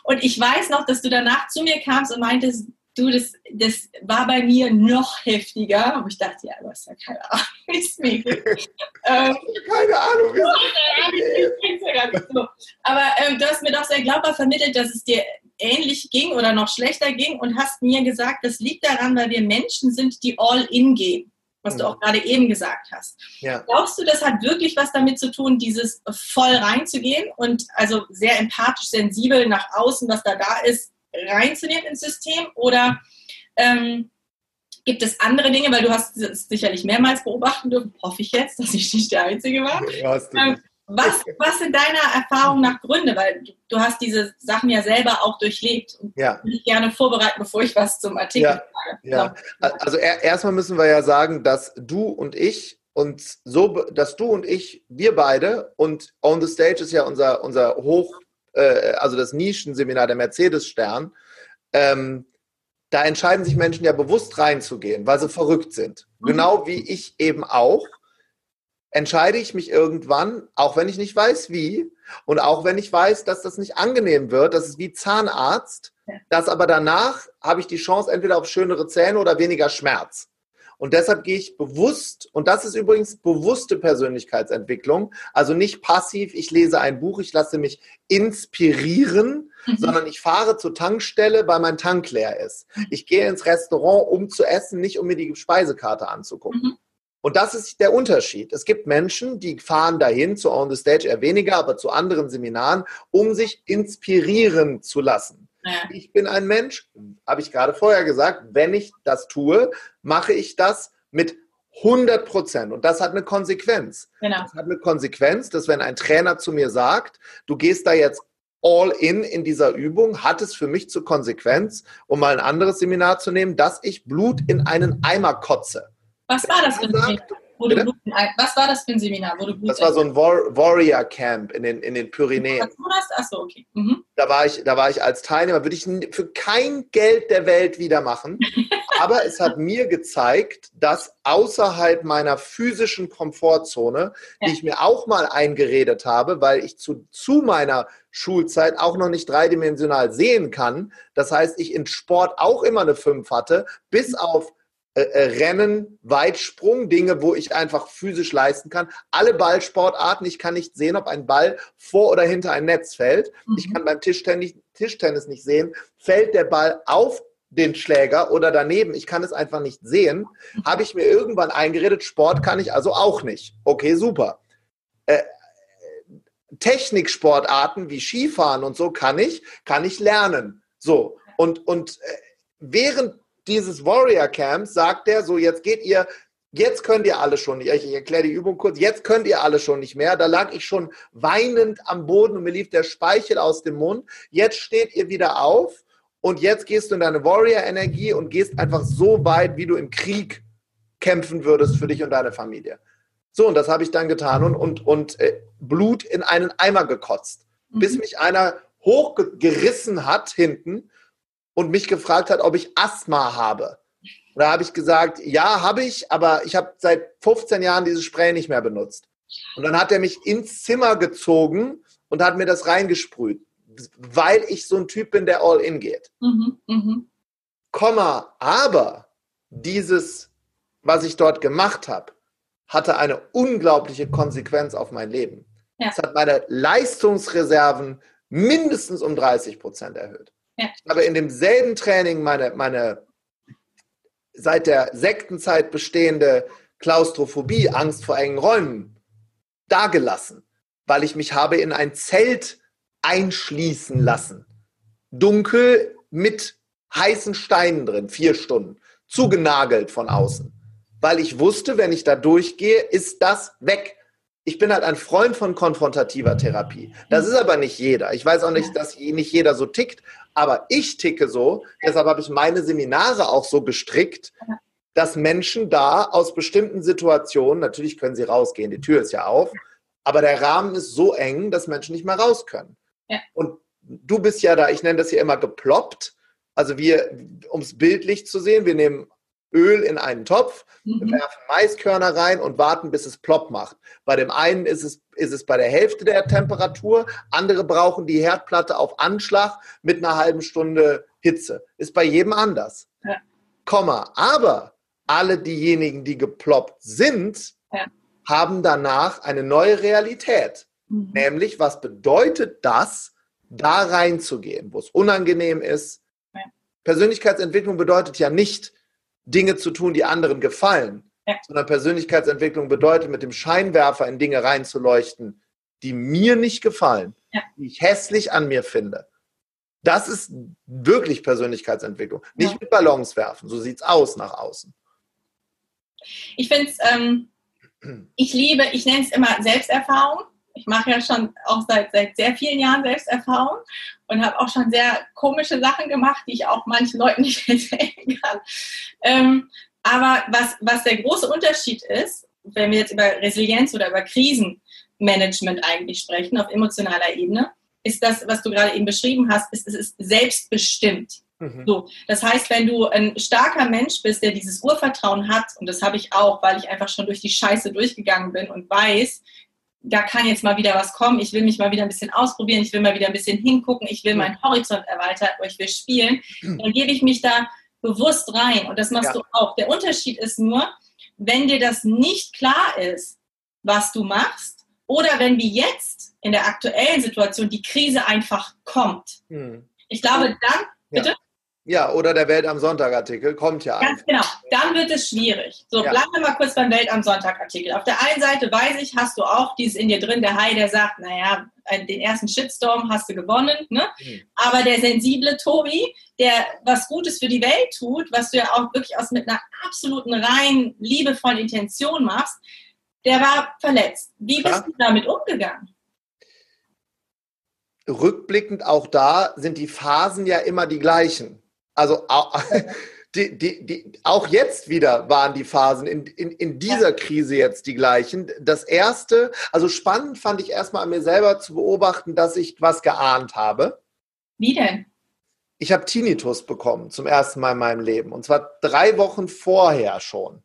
und ich weiß noch, dass du danach zu mir kamst und meintest, Du, das, das war bei mir noch heftiger. Aber ich dachte, ja, du hast ja keine Ahnung, wie es mir geht. ähm, keine Ahnung, wie es so. Aber ähm, du hast mir doch sehr glaubhaft vermittelt, dass es dir ähnlich ging oder noch schlechter ging und hast mir gesagt, das liegt daran, weil wir Menschen sind, die all in gehen was du mhm. auch gerade eben gesagt hast. Ja. Glaubst du, das hat wirklich was damit zu tun, dieses voll reinzugehen und also sehr empathisch, sensibel nach außen, was da da ist, reinzunehmen ins System? Oder ähm, gibt es andere Dinge, weil du hast es sicherlich mehrmals beobachten dürfen, hoffe ich jetzt, dass ich nicht der Einzige war. Ähm, was, was sind deiner Erfahrung nach Gründe? Weil du, du, hast diese Sachen ja selber auch durchlebt und ja. ich gerne vorbereiten, bevor ich was zum Artikel ja. sage. Ja. Also erstmal müssen wir ja sagen, dass du und ich und so, dass du und ich, wir beide und On the Stage ist ja unser, unser hoch äh, also das Nischenseminar der Mercedes-Stern, ähm, da entscheiden sich Menschen ja bewusst reinzugehen, weil sie verrückt sind. Mhm. Genau wie ich eben auch. entscheide ich mich irgendwann, auch wenn ich nicht weiß wie und auch wenn ich weiß, dass das nicht angenehm wird, das ist wie Zahnarzt, dass aber danach habe ich die Chance entweder auf schönere Zähne oder weniger Schmerz. Und deshalb gehe ich bewusst, und das ist übrigens bewusste Persönlichkeitsentwicklung, also nicht passiv, ich lese ein Buch, ich lasse mich inspirieren, mhm. sondern ich fahre zur Tankstelle, weil mein Tank leer ist. Ich gehe ins Restaurant, um zu essen, nicht um mir die Speisekarte anzugucken. Mhm. Und das ist der Unterschied. Es gibt Menschen, die fahren dahin, zu On the Stage eher weniger, aber zu anderen Seminaren, um sich inspirieren zu lassen. Ja. Ich bin ein Mensch, habe ich gerade vorher gesagt, wenn ich das tue, mache ich das mit 100 Prozent. Und das hat eine Konsequenz. Genau. Das hat eine Konsequenz, dass wenn ein Trainer zu mir sagt, du gehst da jetzt all in in dieser Übung, hat es für mich zur Konsequenz, um mal ein anderes Seminar zu nehmen, dass ich Blut in einen Eimer kotze. Was war das für ein Seminar? was war das für ein Seminar? Du Blut das war so ein Warrior Camp in den, in den Pyrenäen. Achso, okay. Mhm. Da, war ich, da war ich als Teilnehmer, würde ich für kein Geld der Welt wieder machen. Aber es hat mir gezeigt, dass außerhalb meiner physischen Komfortzone, ja. die ich mir auch mal eingeredet habe, weil ich zu, zu meiner Schulzeit auch noch nicht dreidimensional sehen kann. Das heißt, ich in Sport auch immer eine 5 hatte, bis auf äh, äh, Rennen, Weitsprung, Dinge, wo ich einfach physisch leisten kann. Alle Ballsportarten, ich kann nicht sehen, ob ein Ball vor oder hinter ein Netz fällt. Mhm. Ich kann beim Tischtennis, Tischtennis nicht sehen, fällt der Ball auf den Schläger oder daneben, ich kann es einfach nicht sehen, mhm. habe ich mir irgendwann eingeredet, Sport kann ich also auch nicht. Okay, super. Äh, Techniksportarten wie Skifahren und so kann ich, kann ich lernen. So. Und, und äh, während dieses Warrior Camp sagt er, so jetzt geht ihr, jetzt könnt ihr alle schon, ich, ich erkläre die Übung kurz, jetzt könnt ihr alle schon nicht mehr. Da lag ich schon weinend am Boden und mir lief der Speichel aus dem Mund. Jetzt steht ihr wieder auf und jetzt gehst du in deine Warrior-Energie und gehst einfach so weit, wie du im Krieg kämpfen würdest für dich und deine Familie. So, und das habe ich dann getan und, und, und äh, Blut in einen Eimer gekotzt, mhm. bis mich einer hochgerissen hat hinten und mich gefragt hat, ob ich Asthma habe. Und da habe ich gesagt, ja, habe ich, aber ich habe seit 15 Jahren dieses Spray nicht mehr benutzt. Und dann hat er mich ins Zimmer gezogen und hat mir das reingesprüht, weil ich so ein Typ bin, der all in geht. Mhm, mh. Komma, aber dieses, was ich dort gemacht habe, hatte eine unglaubliche Konsequenz auf mein Leben. Ja. Es hat meine Leistungsreserven mindestens um 30 Prozent erhöht. Ja. Ich habe in demselben Training meine, meine seit der Sektenzeit bestehende Klaustrophobie, Angst vor engen Räumen, dagelassen, weil ich mich habe in ein Zelt einschließen lassen. Dunkel mit heißen Steinen drin, vier Stunden, zugenagelt von außen. Weil ich wusste, wenn ich da durchgehe, ist das weg ich bin halt ein Freund von konfrontativer Therapie. Das ist aber nicht jeder. Ich weiß auch nicht, dass nicht jeder so tickt, aber ich ticke so. Deshalb habe ich meine Seminare auch so gestrickt, dass Menschen da aus bestimmten Situationen, natürlich können sie rausgehen, die Tür ist ja auf, aber der Rahmen ist so eng, dass Menschen nicht mehr raus können. Ja. Und du bist ja da, ich nenne das hier immer geploppt. Also wir, um es bildlich zu sehen, wir nehmen Öl in einen Topf, mhm. werfen Maiskörner rein und warten, bis es plopp macht. Bei dem einen ist es, ist es bei der Hälfte der Temperatur, andere brauchen die Herdplatte auf Anschlag mit einer halben Stunde Hitze. Ist bei jedem anders. Ja. Komma. Aber alle diejenigen, die geploppt sind, ja. haben danach eine neue Realität. Mhm. Nämlich, was bedeutet das, da reinzugehen, wo es unangenehm ist? Ja. Persönlichkeitsentwicklung bedeutet ja nicht, Dinge zu tun, die anderen gefallen, ja. sondern Persönlichkeitsentwicklung bedeutet, mit dem Scheinwerfer in Dinge reinzuleuchten, die mir nicht gefallen, ja. die ich hässlich an mir finde. Das ist wirklich Persönlichkeitsentwicklung. Nicht ja. mit Ballons werfen, so sieht es aus nach außen. Ich finde es, ähm, ich liebe, ich nenne es immer Selbsterfahrung ich mache ja schon auch seit, seit sehr vielen Jahren Selbsterfahrung und habe auch schon sehr komische Sachen gemacht, die ich auch manchen Leuten nicht erzählen kann. Ähm, aber was, was der große Unterschied ist, wenn wir jetzt über Resilienz oder über Krisenmanagement eigentlich sprechen, auf emotionaler Ebene, ist das, was du gerade eben beschrieben hast, ist, es ist selbstbestimmt. Mhm. So, das heißt, wenn du ein starker Mensch bist, der dieses Urvertrauen hat, und das habe ich auch, weil ich einfach schon durch die Scheiße durchgegangen bin und weiß, da kann jetzt mal wieder was kommen, ich will mich mal wieder ein bisschen ausprobieren, ich will mal wieder ein bisschen hingucken, ich will meinen Horizont erweitern, ich will spielen, mhm. dann gebe ich mich da bewusst rein und das machst ja. du auch. Der Unterschied ist nur, wenn dir das nicht klar ist, was du machst, oder wenn wie jetzt in der aktuellen Situation die Krise einfach kommt. Hm. Ich glaube, dann, bitte? Ja. Ja, oder der Welt am Sonntag-Artikel kommt ja. Ganz genau. Dann wird es schwierig. So, ja. bleiben wir mal kurz beim Welt am Sonntag-Artikel. Auf der einen Seite weiß ich, hast du auch dieses in dir drin, der Hai, der sagt, naja, den ersten Shitstorm hast du gewonnen, ne? Mhm. Aber der sensible Tobi, der was Gutes für die Welt tut, was du ja auch wirklich aus mit einer absoluten rein liebevollen Intention machst, der war verletzt. Wie bist ja. du damit umgegangen? Rückblickend auch da sind die Phasen ja immer die gleichen. Also die, die, die, auch jetzt wieder waren die Phasen in, in, in dieser ja. Krise jetzt die gleichen. Das erste, also spannend fand ich erstmal an mir selber zu beobachten, dass ich was geahnt habe. Wie denn? Ich habe Tinnitus bekommen zum ersten Mal in meinem Leben. Und zwar drei Wochen vorher schon.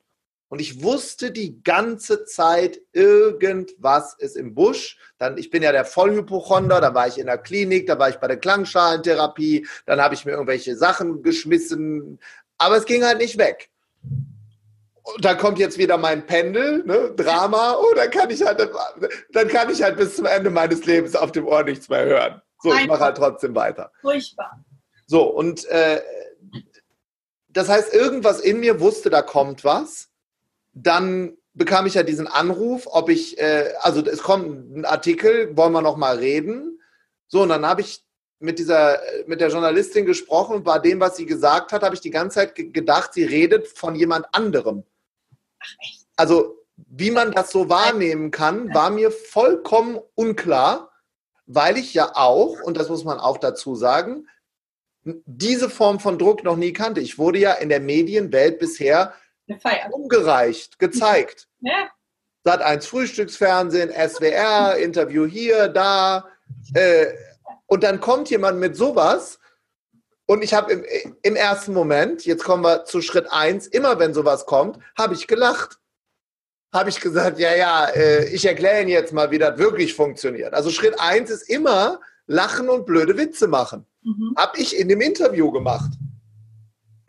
Und ich wusste die ganze Zeit, irgendwas ist im Busch. Dann, ich bin ja der Vollhypochonder, da war ich in der Klinik, da war ich bei der Klangschalentherapie, dann habe ich mir irgendwelche Sachen geschmissen, aber es ging halt nicht weg. Und da kommt jetzt wieder mein Pendel, ne? Drama, oh, dann kann ich halt, dann kann ich halt bis zum Ende meines Lebens auf dem Ohr nichts mehr hören. So, ich mache halt trotzdem weiter. Furchtbar. So, und äh, das heißt, irgendwas in mir wusste, da kommt was dann bekam ich ja diesen Anruf, ob ich, äh, also es kommt ein Artikel, wollen wir noch mal reden. So, und dann habe ich mit dieser, mit der Journalistin gesprochen und bei dem, was sie gesagt hat, habe ich die ganze Zeit gedacht, sie redet von jemand anderem. Ach, echt? Also, wie man das so wahrnehmen kann, war mir vollkommen unklar, weil ich ja auch, und das muss man auch dazu sagen, diese Form von Druck noch nie kannte. Ich wurde ja in der Medienwelt bisher umgereicht, gezeigt. Ja. Sat 1 Frühstücksfernsehen, SWR, Interview hier, da. Äh, und dann kommt jemand mit sowas. Und ich habe im, im ersten Moment, jetzt kommen wir zu Schritt 1, immer wenn sowas kommt, habe ich gelacht. Habe ich gesagt, ja, ja, äh, ich erkläre Ihnen jetzt mal, wie das wirklich funktioniert. Also Schritt 1 ist immer lachen und blöde Witze machen. Mhm. Habe ich in dem Interview gemacht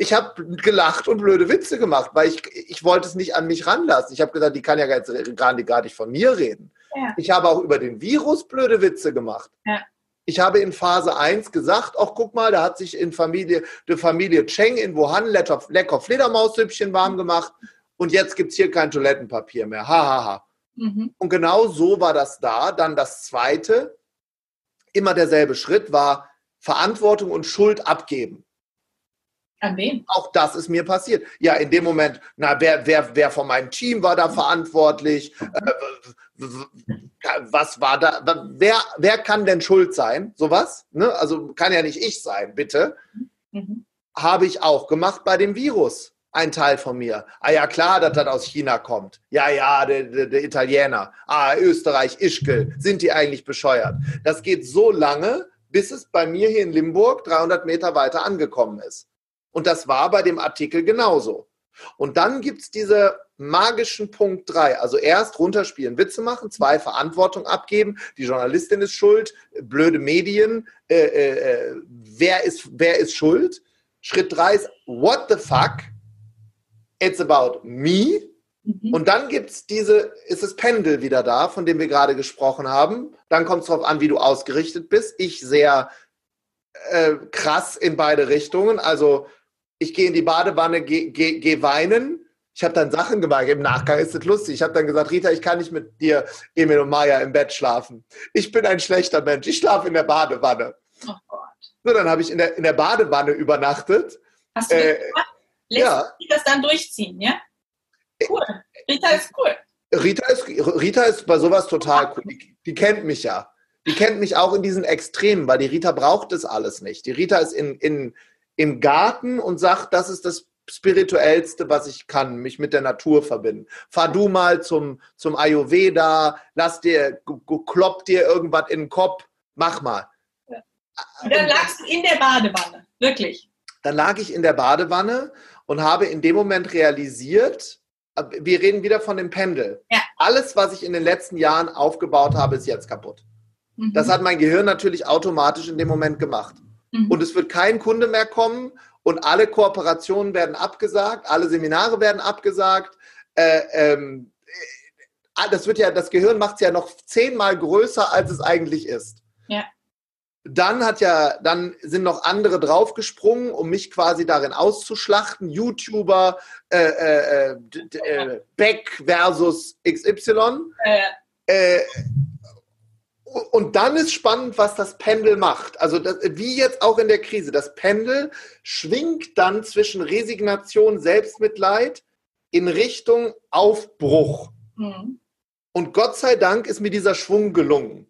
ich habe gelacht und blöde Witze gemacht, weil ich, ich wollte es nicht an mich ranlassen. Ich habe gesagt, die kann ja gar nicht, gar nicht von mir reden. Ja. Ich habe auch über den Virus blöde Witze gemacht. Ja. Ich habe in Phase 1 gesagt, ach guck mal, da hat sich in Familie, die Familie Cheng in Wuhan lecker, lecker Fledermaussüppchen warm gemacht und jetzt gibt es hier kein Toilettenpapier mehr. Hahaha. Ha, ha. mhm. Und genau so war das da. Dann das zweite, immer derselbe Schritt war Verantwortung und Schuld abgeben. An wen? Auch das ist mir passiert. Ja, in dem Moment, na, wer, wer, wer von meinem Team war da verantwortlich? Äh, was war da? Wer, wer kann denn schuld sein? Sowas? Ne? Also kann ja nicht ich sein, bitte. Mhm. Habe ich auch gemacht bei dem Virus. Ein Teil von mir. Ah ja, klar, dass das aus China kommt. Ja, ja, der, der, der Italiener. Ah, Österreich, Ischgl. Sind die eigentlich bescheuert? Das geht so lange, bis es bei mir hier in Limburg 300 Meter weiter angekommen ist. Und das war bei dem Artikel genauso. Und dann gibt es diese magischen Punkt 3. Also erst runterspielen, Witze machen, zwei Verantwortung abgeben, die Journalistin ist schuld, blöde Medien, äh, äh, äh wer, ist, wer ist schuld? Schritt 3 ist, what the fuck? It's about me. Mhm. Und dann gibt es diese, ist das Pendel wieder da, von dem wir gerade gesprochen haben. Dann kommt es darauf an, wie du ausgerichtet bist. Ich sehr äh, krass in beide Richtungen. Also ich gehe in die Badewanne, gehe geh, geh weinen. Ich habe dann Sachen gemacht. Im Nachgang ist es lustig. Ich habe dann gesagt, Rita, ich kann nicht mit dir, Emil und Maya, im Bett schlafen. Ich bin ein schlechter Mensch. Ich schlafe in der Badewanne. Oh Gott. So, dann habe ich in der, in der Badewanne übernachtet. Hast du das äh, Lässt ja. das dann durchziehen, ja? Cool. Rita ist cool. Rita ist, Rita ist bei sowas total cool. Die, die kennt mich ja. Die kennt mich auch in diesen Extremen, weil die Rita braucht das alles nicht. Die Rita ist in, in, im Garten und sagt, das ist das spirituellste, was ich kann, mich mit der Natur verbinden. Fahr du mal zum, zum Ayurveda, lass dir, klopp dir irgendwas in den Kopf, mach mal. Ja. Und dann lagst du in der Badewanne, wirklich. dann lag ich in der Badewanne und habe in dem Moment realisiert, äh, wir reden wieder von dem Pendel. Ja. Alles, was ich in den letzten Jahren aufgebaut habe, ist jetzt kaputt. Mhm. Das hat mein Gehirn natürlich automatisch in dem Moment gemacht. Mhm. Und es wird kein Kunde mehr kommen und alle Kooperationen werden abgesagt, alle Seminare werden abgesagt. Äh, ähm, äh, das wird ja, das Gehirn macht es ja noch zehnmal größer, als es eigentlich ist. Ja. Dann hat ja, dann sind noch andere draufgesprungen, um mich quasi darin auszuschlachten. YouTuber, äh, äh, äh, Beck versus XY. Äh, und dann ist spannend, was das Pendel macht. Also das, wie jetzt auch in der Krise. Das Pendel schwingt dann zwischen Resignation, Selbstmitleid in Richtung Aufbruch. Mhm. Und Gott sei Dank ist mir dieser Schwung gelungen.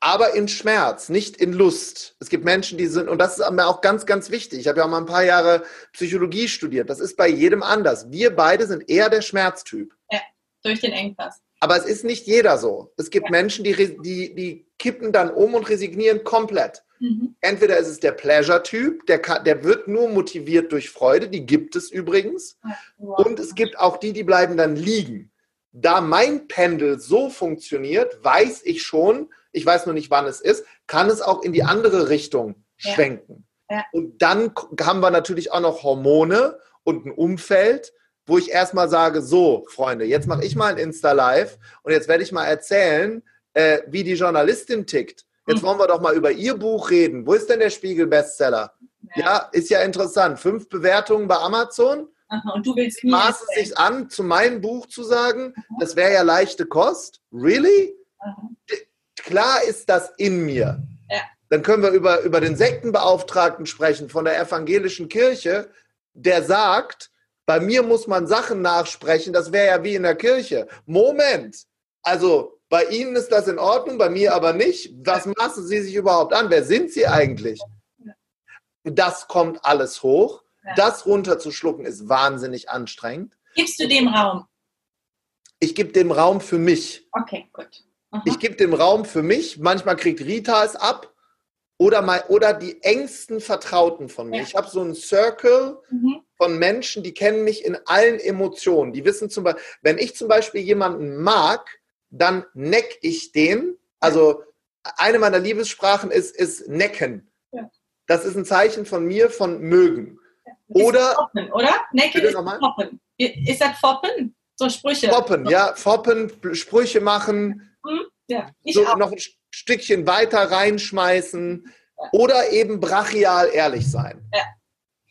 Aber in Schmerz, nicht in Lust. Es gibt Menschen, die sind, und das ist mir auch ganz, ganz wichtig. Ich habe ja auch mal ein paar Jahre Psychologie studiert. Das ist bei jedem anders. Wir beide sind eher der Schmerztyp. Ja, durch den Engpass. Aber es ist nicht jeder so. Es gibt ja. Menschen, die, die, die kippen dann um und resignieren komplett. Mhm. Entweder ist es der Pleasure-Typ, der, der wird nur motiviert durch Freude, die gibt es übrigens. Wow. Und es gibt auch die, die bleiben dann liegen. Da mein Pendel so funktioniert, weiß ich schon, ich weiß nur nicht, wann es ist, kann es auch in die andere Richtung ja. schwenken. Ja. Und dann haben wir natürlich auch noch Hormone und ein Umfeld, wo ich erstmal sage, so, Freunde, jetzt mache ich mal ein Insta-Live und jetzt werde ich mal erzählen, äh, wie die Journalistin tickt. Jetzt wollen wir doch mal über ihr Buch reden. Wo ist denn der Spiegel-Bestseller? Ja. ja. ist ja interessant. Fünf Bewertungen bei Amazon. Aha, und du willst Maß es sich an, zu meinem Buch zu sagen, Aha. das wäre ja leichte Kost. Really? Aha. Klar ist das in mir. Ja. Dann können wir über, über den Sektenbeauftragten sprechen von der evangelischen Kirche, der sagt, bei mir muss man Sachen nachsprechen, das wäre ja wie in der Kirche. Moment, also bei Ihnen ist das in Ordnung, bei mir aber nicht. Was maßen Sie sich überhaupt an? Wer sind Sie eigentlich? Das kommt alles hoch. Das runterzuschlucken ist wahnsinnig anstrengend. Gibst du dem Raum? Ich gebe dem Raum für mich. Okay, gut. Aha. Ich gebe dem Raum für mich. Manchmal kriegt Rita es ab oder, mal, oder die engsten Vertrauten von mir. Ja. Ich habe so einen Circle mhm. Von Menschen, die kennen mich in allen Emotionen. Die wissen zum Beispiel, wenn ich zum Beispiel jemanden mag, dann neck ich den. Also eine meiner Liebessprachen ist, ist necken. Ja. Das ist ein Zeichen von mir, von mögen. Ja. Oder, foppen, oder? Necken ist foppen. Ist das foppen? So Sprüche. Foppen, ja. Foppen, Sprüche machen. Mhm. Ja, so noch ein Stückchen weiter reinschmeißen ja. oder eben brachial ehrlich sein. Ja.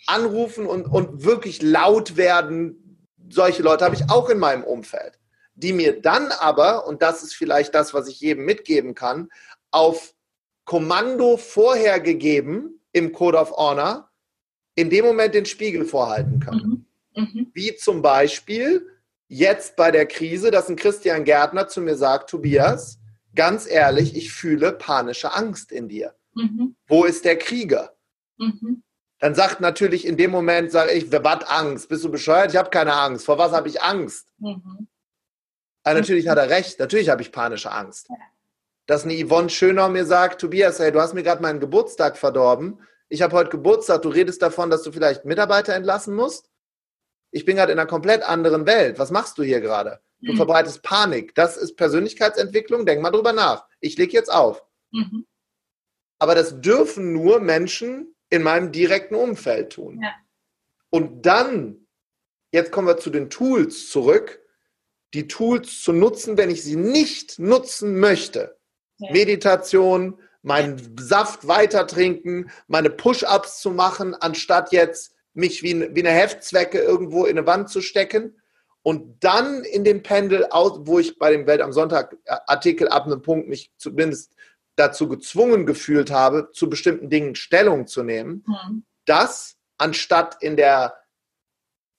Anrufen und, und wirklich laut werden. Solche Leute habe ich auch in meinem Umfeld, die mir dann aber, und das ist vielleicht das, was ich jedem mitgeben kann, auf Kommando vorher gegeben im Code of Honor, in dem Moment den Spiegel vorhalten können. Mhm. Mhm. Wie zum Beispiel jetzt bei der Krise, dass ein Christian Gärtner zu mir sagt, Tobias, ganz ehrlich, ich fühle panische Angst in dir. Mhm. Wo ist der Krieger? Mhm. Dann sagt natürlich in dem Moment, sage ich, was Angst? Bist du bescheuert? Ich habe keine Angst. Vor was habe ich Angst? Mhm. Aber natürlich hat er recht. Natürlich habe ich panische Angst. Dass eine Yvonne Schöner mir sagt, Tobias, hey, du hast mir gerade meinen Geburtstag verdorben. Ich habe heute Geburtstag. Du redest davon, dass du vielleicht Mitarbeiter entlassen musst. Ich bin gerade in einer komplett anderen Welt. Was machst du hier gerade? Du mhm. verbreitest Panik. Das ist Persönlichkeitsentwicklung. Denk mal drüber nach. Ich lege jetzt auf. Mhm. Aber das dürfen nur Menschen in meinem direkten Umfeld tun. Ja. Und dann, jetzt kommen wir zu den Tools zurück, die Tools zu nutzen, wenn ich sie nicht nutzen möchte. Ja. Meditation, meinen. Saft weiter trinken, meine Push-ups zu machen, anstatt jetzt mich wie, wie eine Heftzwecke irgendwo in eine Wand zu stecken und dann in dem Pendel aus, wo ich bei dem Welt am Sonntag Artikel ab einem Punkt mich zumindest dazu gezwungen gefühlt habe, zu bestimmten Dingen Stellung zu nehmen, mhm. das anstatt in der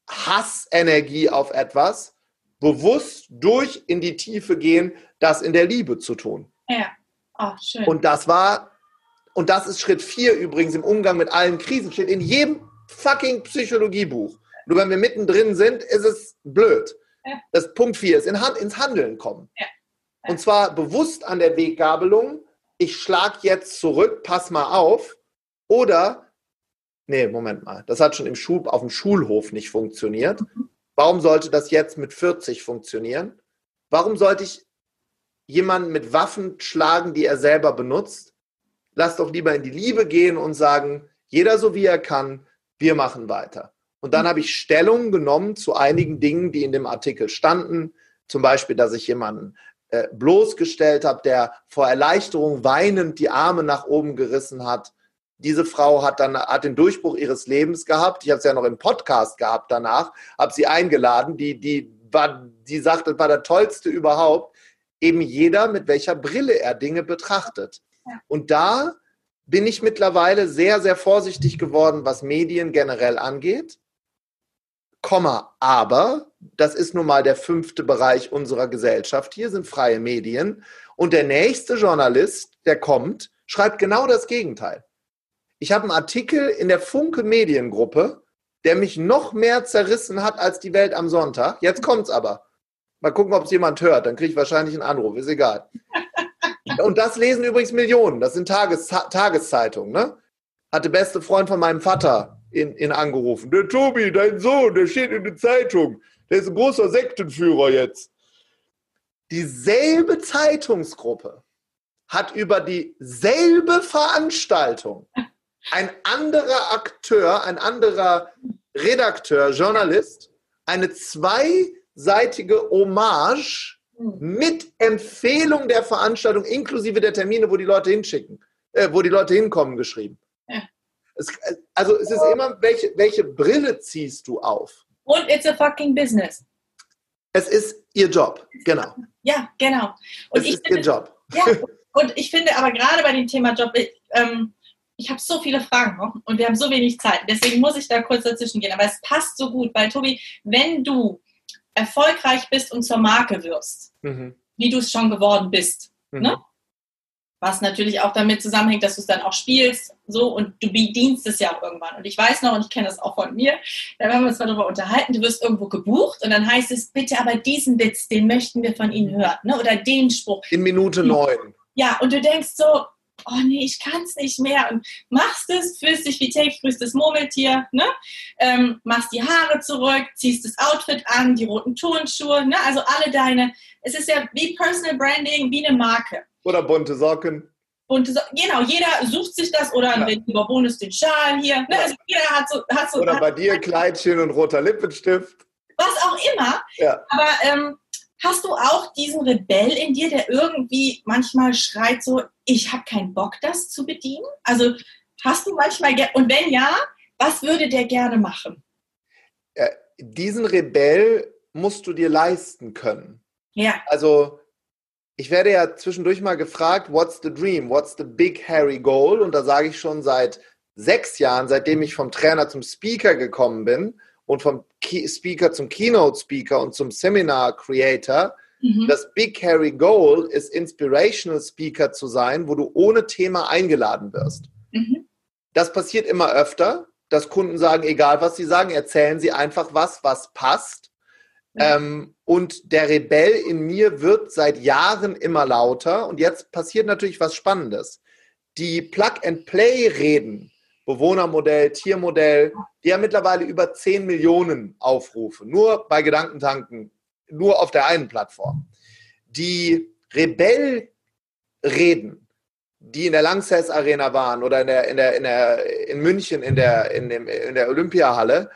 Hassenergie auf etwas bewusst durch in die Tiefe gehen, das in der Liebe zu tun. Ja, oh, schön. Und das war, und das ist Schritt vier übrigens im Umgang mit allen Krisen, steht in jedem fucking Psychologiebuch. Nur wenn wir mittendrin sind, ist es blöd. Ja. Das Punkt 4 ist in Hand, ins Handeln kommen. Ja. Und zwar bewusst an der Weggabelung, ich schlage jetzt zurück, pass mal auf. Oder nee, Moment mal, das hat schon im Schul, auf dem Schulhof nicht funktioniert. Warum sollte das jetzt mit 40 funktionieren? Warum sollte ich jemanden mit Waffen schlagen, die er selber benutzt? Lass doch lieber in die Liebe gehen und sagen, jeder so wie er kann, wir machen weiter. Und dann habe ich Stellung genommen zu einigen Dingen, die in dem Artikel standen. Zum Beispiel, dass ich jemanden äh, bloßgestellt habe, der vor Erleichterung weinend die Arme nach oben gerissen hat. Diese Frau hat dann hat den Durchbruch ihres Lebens gehabt. Ich habe es ja noch im Podcast gehabt danach, habe sie eingeladen. Die, die, war, die sagte, das war der tollste überhaupt. Eben jeder, mit welcher Brille er Dinge betrachtet. Und da bin ich mittlerweile sehr, sehr vorsichtig geworden, was Medien generell angeht. Komma, aber das ist nun mal der fünfte Bereich unserer Gesellschaft. Hier sind freie Medien. Und der nächste Journalist, der kommt, schreibt genau das Gegenteil. Ich habe einen Artikel in der Funke Mediengruppe, der mich noch mehr zerrissen hat als die Welt am Sonntag. Jetzt kommt's aber. Mal gucken, ob es jemand hört. Dann kriege ich wahrscheinlich einen Anruf. Ist egal. Und das lesen übrigens Millionen. Das sind Tages Tageszeitungen. Ne? Hat der beste Freund von meinem Vater in, in angerufen. Der Tobi, dein Sohn, der steht in der Zeitung. Der ist ein großer Sektenführer jetzt. Dieselbe Zeitungsgruppe hat über dieselbe Veranstaltung ein anderer Akteur, ein anderer Redakteur, Journalist, eine zweiseitige Hommage mit Empfehlung der Veranstaltung inklusive der Termine, wo die Leute hinschicken, äh, wo die Leute hinkommen, geschrieben. Ja. Es, also es ist immer, welche, welche Brille ziehst du auf? Und it's a fucking business. Es ist ihr Job, genau. Ja, genau. Und es ist finde, ihr Job. Ja, und ich finde aber gerade bei dem Thema Job, ich, ähm, ich habe so viele Fragen noch und wir haben so wenig Zeit. Deswegen muss ich da kurz dazwischen gehen. Aber es passt so gut, weil Tobi, wenn du erfolgreich bist und zur Marke wirst, mhm. wie du es schon geworden bist, mhm. ne? Was natürlich auch damit zusammenhängt, dass du es dann auch spielst, so und du bedienst es ja auch irgendwann. Und ich weiß noch, und ich kenne das auch von mir, da haben wir uns mal darüber unterhalten, du wirst irgendwo gebucht und dann heißt es, bitte aber diesen Witz, den möchten wir von Ihnen hören, ne? oder den Spruch. In Minute neun. Ja, und du denkst so, oh nee, ich kann es nicht mehr und machst es, fühlst dich wie täglich grüßtes Murmeltier, ne? Ähm, machst die Haare zurück, ziehst das Outfit an, die roten Turnschuhe, ne? also alle deine, es ist ja wie Personal Branding, wie eine Marke. Oder bunte Socken. Bunte so genau, jeder sucht sich das oder ja. ein Bonus den Schal hier. Ne? Ja. Also jeder hat so, hat so. Oder hat, bei dir Kleidchen und roter Lippenstift. Was auch immer. Ja. Aber ähm, hast du auch diesen Rebell in dir, der irgendwie manchmal schreit so, ich habe keinen Bock, das zu bedienen? Also hast du manchmal, und wenn ja, was würde der gerne machen? Ja, diesen Rebell musst du dir leisten können. Ja. Also ich werde ja zwischendurch mal gefragt, what's the dream? What's the big hairy goal? Und da sage ich schon seit sechs Jahren, seitdem ich vom Trainer zum Speaker gekommen bin und vom Key Speaker zum Keynote Speaker und zum Seminar Creator, mhm. das Big Hairy Goal ist, Inspirational Speaker zu sein, wo du ohne Thema eingeladen wirst. Mhm. Das passiert immer öfter, dass Kunden sagen, egal was sie sagen, erzählen sie einfach was, was passt. Ähm, und der Rebell in mir wird seit Jahren immer lauter. Und jetzt passiert natürlich was Spannendes. Die Plug-and-Play-Reden, Bewohnermodell, Tiermodell, die haben mittlerweile über 10 Millionen Aufrufe. Nur bei Gedankentanken, nur auf der einen Plattform. Die Rebell-Reden, die in der Langsess Arena waren oder in, der, in, der, in, der, in München in der, in, dem, in der Olympiahalle,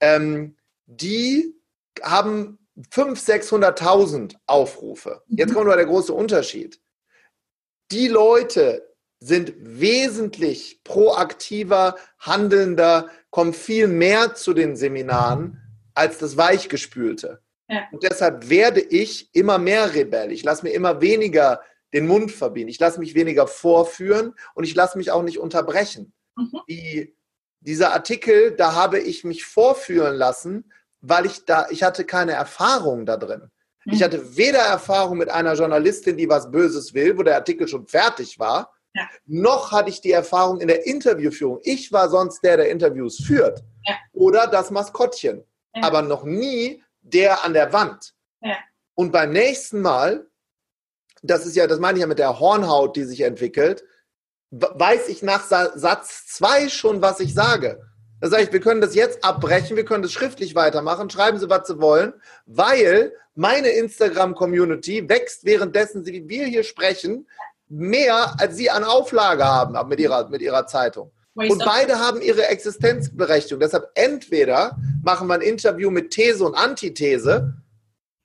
ähm, die haben 500.000, 600.000 Aufrufe. Jetzt mhm. kommt aber der große Unterschied. Die Leute sind wesentlich proaktiver, handelnder, kommen viel mehr zu den Seminaren als das Weichgespülte. Ja. Und deshalb werde ich immer mehr Rebell. Ich lasse mir immer weniger den Mund verbieten. Ich lasse mich weniger vorführen und ich lasse mich auch nicht unterbrechen. Mhm. Die, dieser Artikel, da habe ich mich vorführen lassen, weil ich da, ich hatte keine Erfahrung da drin. Ich mhm. hatte weder Erfahrung mit einer Journalistin, die was Böses will, wo der Artikel schon fertig war, ja. noch hatte ich die Erfahrung in der Interviewführung. Ich war sonst der, der Interviews führt. Ja. Oder das Maskottchen. Ja. Aber noch nie der an der Wand. Und beim nächsten Mal, das ist ja, das meine ich ja mit der Hornhaut, die sich entwickelt, weiß ich nach Satz 2 schon, was ich sage. Da sage ich, wir können das jetzt abbrechen, wir können das schriftlich weitermachen, schreiben Sie, was Sie wollen, weil meine Instagram-Community wächst währenddessen, wie wir hier sprechen, mehr als Sie an Auflage haben mit Ihrer, mit ihrer Zeitung. Und beide haben ihre Existenzberechtigung. Deshalb entweder machen wir ein Interview mit These und Antithese,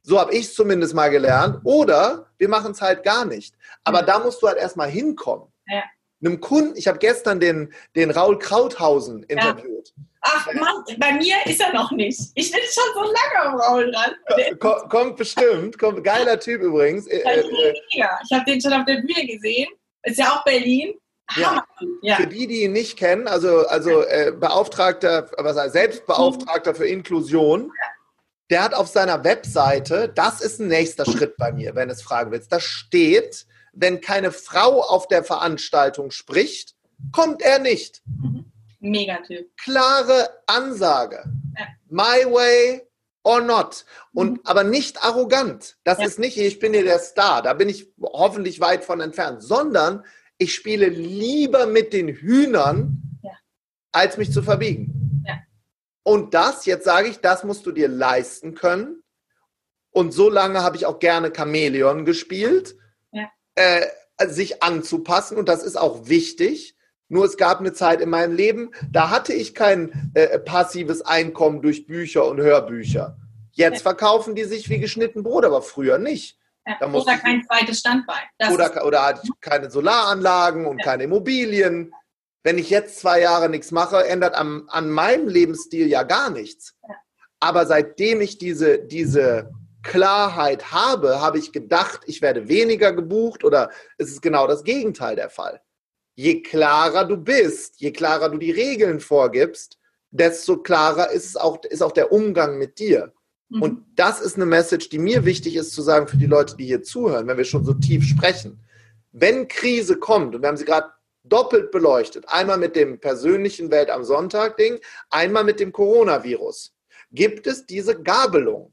so habe ich es zumindest mal gelernt, oder wir machen es halt gar nicht. Aber da musst du halt erstmal hinkommen. Ja einem Kunden, ich habe gestern den, den Raul Krauthausen interviewt. Ja. Ach Mann, bei mir ist er noch nicht. Ich bin schon so lange am Raul dran. Kommt, kommt bestimmt, kommt geiler Typ übrigens. Äh, äh, ich habe den schon auf der Bühne gesehen. Ist ja auch Berlin. Ja. ja. Für die, die ihn nicht kennen, also, also äh, Beauftragter, was heißt, Selbstbeauftragter für Inklusion, der hat auf seiner Webseite, das ist ein nächster Schritt bei mir, wenn du es fragen willst, da steht, wenn keine Frau auf der Veranstaltung spricht, kommt er nicht. Mhm. Megatyp. Klare Ansage. Ja. My way or not. Und mhm. aber nicht arrogant. Das ja. ist nicht, ich bin hier der Star, da bin ich hoffentlich weit von entfernt, sondern ich spiele lieber mit den Hühnern, ja. als mich zu verbiegen. Und das, jetzt sage ich, das musst du dir leisten können. Und so lange habe ich auch gerne Chamäleon gespielt äh, sich anzupassen und das ist auch wichtig. Nur es gab eine Zeit in meinem Leben, da hatte ich kein äh, passives Einkommen durch Bücher und Hörbücher. Jetzt verkaufen die sich wie geschnitten Brot, aber früher nicht. Ja, oder kein zweites Standbein. Das oder, oder hatte ich keine Solaranlagen und ja. keine Immobilien. Wenn ich jetzt zwei Jahre nichts mache, ändert an, an meinem Lebensstil ja gar nichts. Ja. Aber seitdem ich diese, diese Klarheit habe, habe ich gedacht, ich werde weniger gebucht oder es ist genau das Gegenteil der Fall. Je klarer du bist, je klarer du die Regeln vorgibst, desto klarer ist es auch, ist auch der Umgang mit dir. Mhm. Und das ist eine Message, die mir wichtig ist zu sagen für die Leute, die hier zuhören, wenn wir schon so tief sprechen. Wenn Krise kommt, und wir haben sie gerade doppelt beleuchtet, einmal mit dem persönlichen Welt am Sonntag Ding, einmal mit dem Coronavirus, gibt es diese Gabelung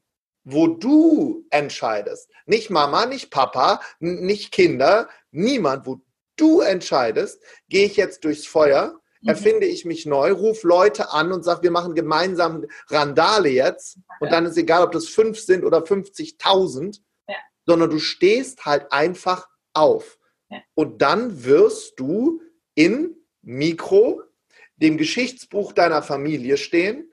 wo du entscheidest. Nicht Mama, nicht Papa, nicht Kinder, niemand, wo du entscheidest, gehe ich jetzt durchs Feuer, mhm. erfinde ich mich neu, ruf Leute an und sag, wir machen gemeinsam Randale jetzt. Und dann ist egal, ob das fünf sind oder 50.000, ja. sondern du stehst halt einfach auf. Ja. Und dann wirst du in Mikro dem Geschichtsbuch deiner Familie stehen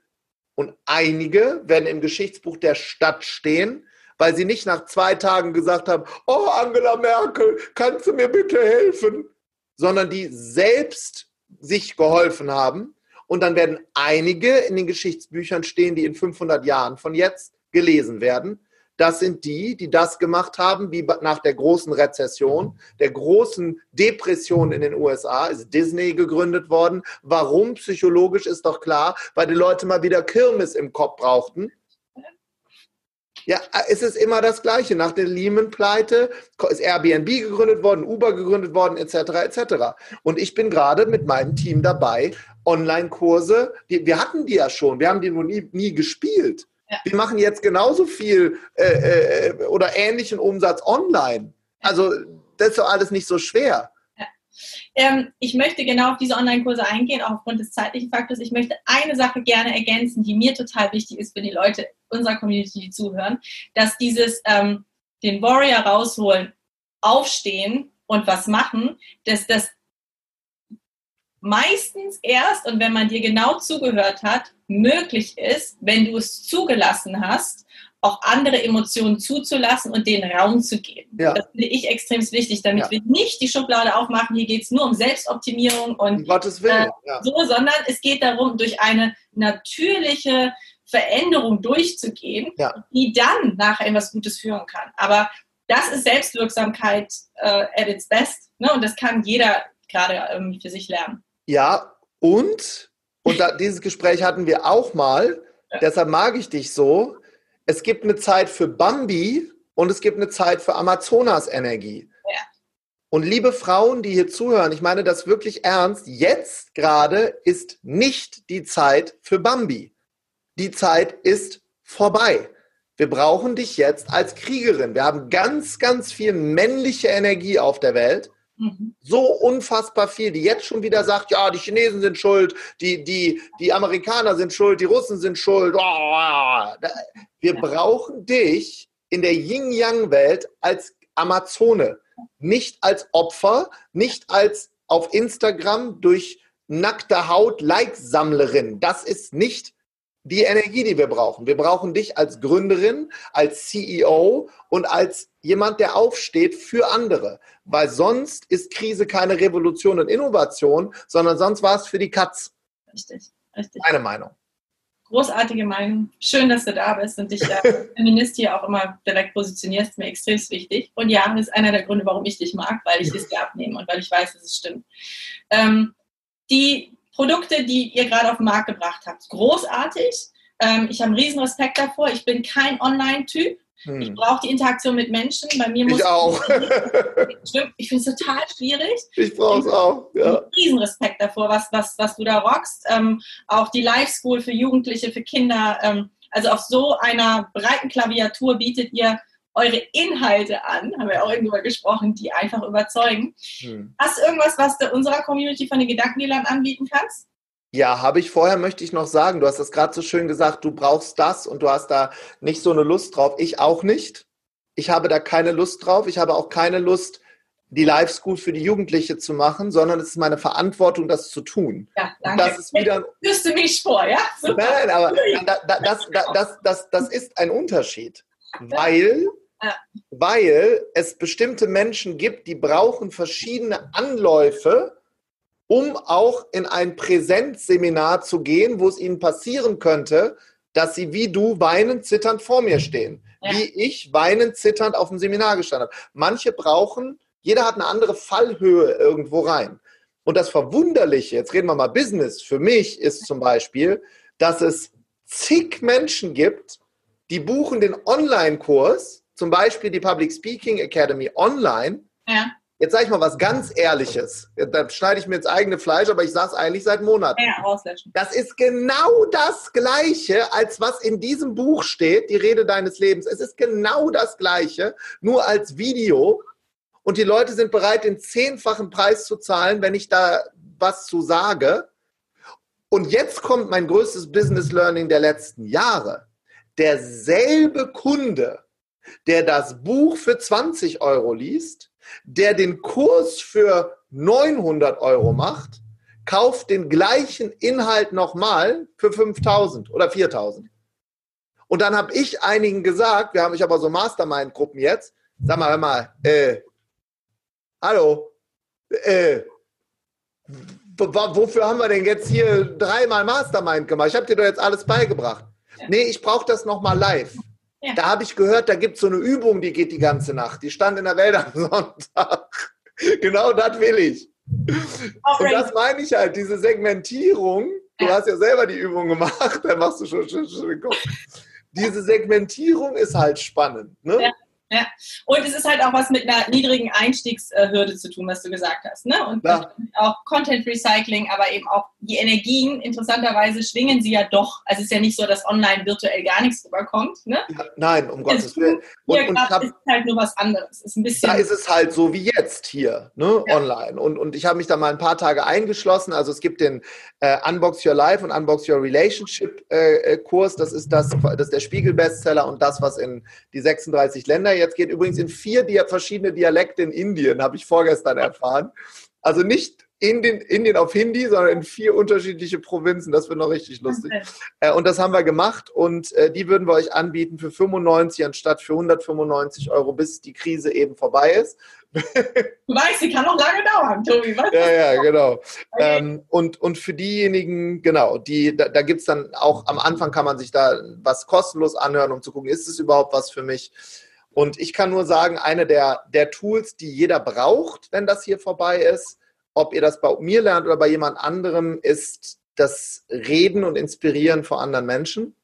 und einige werden im Geschichtsbuch der Stadt stehen, weil sie nicht nach zwei Tagen gesagt haben, oh Angela Merkel, kannst du mir bitte helfen? Sondern die selbst sich geholfen haben. Und dann werden einige in den Geschichtsbüchern stehen, die in 500 Jahren von jetzt gelesen werden. Das sind die, die das gemacht haben, wie nach der großen Rezession, der großen Depression in den USA ist Disney gegründet worden. Warum? Psychologisch ist doch klar, weil die Leute mal wieder Kirmes im Kopf brauchten. Ja, es ist immer das Gleiche. Nach der Lehman-Pleite ist Airbnb gegründet worden, Uber gegründet worden, etc., etc. Und ich bin gerade mit meinem Team dabei, Online-Kurse, wir hatten die ja schon, wir haben die noch nie, nie gespielt. Ja. Wir machen jetzt genauso viel äh, äh, oder ähnlichen Umsatz online. Also das ist doch alles nicht so schwer. Ähm, ich möchte genau auf diese Online-Kurse eingehen, auch aufgrund des zeitlichen Faktors. Ich möchte eine Sache gerne ergänzen, die mir total wichtig ist für die Leute unserer Community, die zuhören, dass dieses ähm, den Warrior rausholen, aufstehen und was machen, dass das meistens erst und wenn man dir genau zugehört hat, möglich ist, wenn du es zugelassen hast, auch andere Emotionen zuzulassen und den Raum zu geben. Ja. Das finde ich extrem wichtig, damit ja. wir nicht die Schublade aufmachen, hier geht es nur um Selbstoptimierung und Gottes Willen. Äh, ja. so, sondern es geht darum, durch eine natürliche Veränderung durchzugehen, die dann nachher in was Gutes führen kann. Aber das ist Selbstwirksamkeit äh, at its best. Ne? Und das kann jeder gerade ähm, für sich lernen. Ja, und, und da, dieses Gespräch hatten wir auch mal, ja. deshalb mag ich dich so. Es gibt eine Zeit für Bambi und es gibt eine Zeit für Amazonas-Energie. Ja. Und liebe Frauen, die hier zuhören, ich meine das wirklich ernst, jetzt gerade ist nicht die Zeit für Bambi. Die Zeit ist vorbei. Wir brauchen dich jetzt als Kriegerin. Wir haben ganz, ganz viel männliche Energie auf der Welt Mhm. So unfassbar viel, die jetzt schon wieder sagt, ja, die Chinesen sind schuld, die, die, die Amerikaner sind schuld, die Russen sind schuld. Wir brauchen dich in der Yin-Yang-Welt als Amazone, nicht als Opfer, nicht als auf Instagram durch nackte Haut Like-Sammlerin. Das ist nicht die Energie, die wir brauchen. Wir brauchen dich als Gründerin, als CEO und als jemand, der aufsteht für andere. Weil sonst ist Krise keine Revolution und Innovation, sondern sonst war es für die Katz. Richtig, richtig. Meine Meinung. Großartige Meinung. Schön, dass du da bist und dich als Feminist hier auch immer direkt positionierst. Mir extrem wichtig. Und ja, das ist einer der Gründe, warum ich dich mag, weil ich es dir abnehme und weil ich weiß, dass es stimmt. Ähm, die Produkte, die ihr gerade auf den Markt gebracht habt, großartig. Ähm, ich habe einen riesen Respekt davor. Ich bin kein Online-Typ. Hm. Ich brauche die Interaktion mit Menschen. Bei mir muss ich auch. ich finde es total schwierig. Ich brauche es auch. Ja. Riesen Respekt davor, was, was, was du da rockst. Ähm, auch die Live School für Jugendliche, für Kinder. Ähm, also auf so einer breiten Klaviatur bietet ihr eure Inhalte an, haben wir auch irgendwann gesprochen, die einfach überzeugen. Hm. Hast du irgendwas, was du unserer Community von den Gedankendealern anbieten kannst? Ja, habe ich vorher, möchte ich noch sagen, du hast das gerade so schön gesagt, du brauchst das und du hast da nicht so eine Lust drauf. Ich auch nicht. Ich habe da keine Lust drauf. Ich habe auch keine Lust, die Live School für die Jugendliche zu machen, sondern es ist meine Verantwortung, das zu tun. Ja, danke. Und das ist wieder. Führst du mich vor, ja? Super. Nein, aber das, das, das, das, das ist ein Unterschied, weil ja. Weil es bestimmte Menschen gibt, die brauchen verschiedene Anläufe, um auch in ein Präsenzseminar zu gehen, wo es ihnen passieren könnte, dass sie wie du weinend, zitternd vor mir stehen. Ja. Wie ich weinend, zitternd auf dem Seminar gestanden habe. Manche brauchen, jeder hat eine andere Fallhöhe irgendwo rein. Und das Verwunderliche, jetzt reden wir mal Business, für mich ist zum Beispiel, dass es zig Menschen gibt, die buchen den Online-Kurs zum Beispiel die Public Speaking Academy online. Ja. Jetzt sage ich mal was ganz Ehrliches. Da schneide ich mir ins eigene Fleisch, aber ich sage es eigentlich seit Monaten. Ja, auslöschen. Das ist genau das Gleiche, als was in diesem Buch steht, die Rede deines Lebens. Es ist genau das Gleiche, nur als Video. Und die Leute sind bereit, den zehnfachen Preis zu zahlen, wenn ich da was zu sage. Und jetzt kommt mein größtes Business Learning der letzten Jahre. Derselbe Kunde, der das Buch für 20 Euro liest, der den Kurs für 900 Euro macht, kauft den gleichen Inhalt nochmal für 5000 oder 4000. Und dann habe ich einigen gesagt, wir haben ich aber so Mastermind-Gruppen jetzt, sag mal, hör mal, äh, hallo, äh, wofür haben wir denn jetzt hier dreimal Mastermind gemacht? Ich habe dir doch jetzt alles beigebracht. Nee, ich brauche das nochmal live. Ja. Da habe ich gehört, da gibt es so eine Übung, die geht die ganze Nacht. Die stand in der Welt am Sonntag. genau das will ich. Und das meine ich halt, diese Segmentierung. Du hast ja selber die Übung gemacht, da machst du schon, schon, schon den Kopf. Diese Segmentierung ist halt spannend. Ne? Ja. Ja, und es ist halt auch was mit einer niedrigen Einstiegshürde zu tun, was du gesagt hast. Ne? Und ja. auch Content Recycling, aber eben auch die Energien, interessanterweise schwingen sie ja doch. Also es ist ja nicht so, dass online virtuell gar nichts rüberkommt. Ne? Ja, nein, um Gottes Willen. Und, und hab, ist halt nur was anderes. Ist ein bisschen da ist es halt so wie jetzt hier, ne? Online. Und, und ich habe mich da mal ein paar Tage eingeschlossen. Also es gibt den äh, Unbox Your Life und Unbox Your Relationship äh, äh Kurs. Das ist, das, das ist der Spiegel-Bestseller und das, was in die 36 Länder jetzt geht übrigens in vier verschiedene Dialekte in Indien, habe ich vorgestern erfahren. Also nicht Indien, Indien auf Hindi, sondern in vier unterschiedliche Provinzen. Das wird noch richtig lustig. Okay. Äh, und das haben wir gemacht und äh, die würden wir euch anbieten für 95 anstatt für 195 Euro, bis die Krise eben vorbei ist. Du weißt, sie kann noch lange dauern, Tobi. Was? Ja, ja, genau. Okay. Ähm, und, und für diejenigen, genau, die, da, da gibt es dann auch, am Anfang kann man sich da was kostenlos anhören, um zu gucken, ist es überhaupt was für mich? Und ich kann nur sagen, eine der, der Tools, die jeder braucht, wenn das hier vorbei ist, ob ihr das bei mir lernt oder bei jemand anderem, ist das Reden und Inspirieren vor anderen Menschen.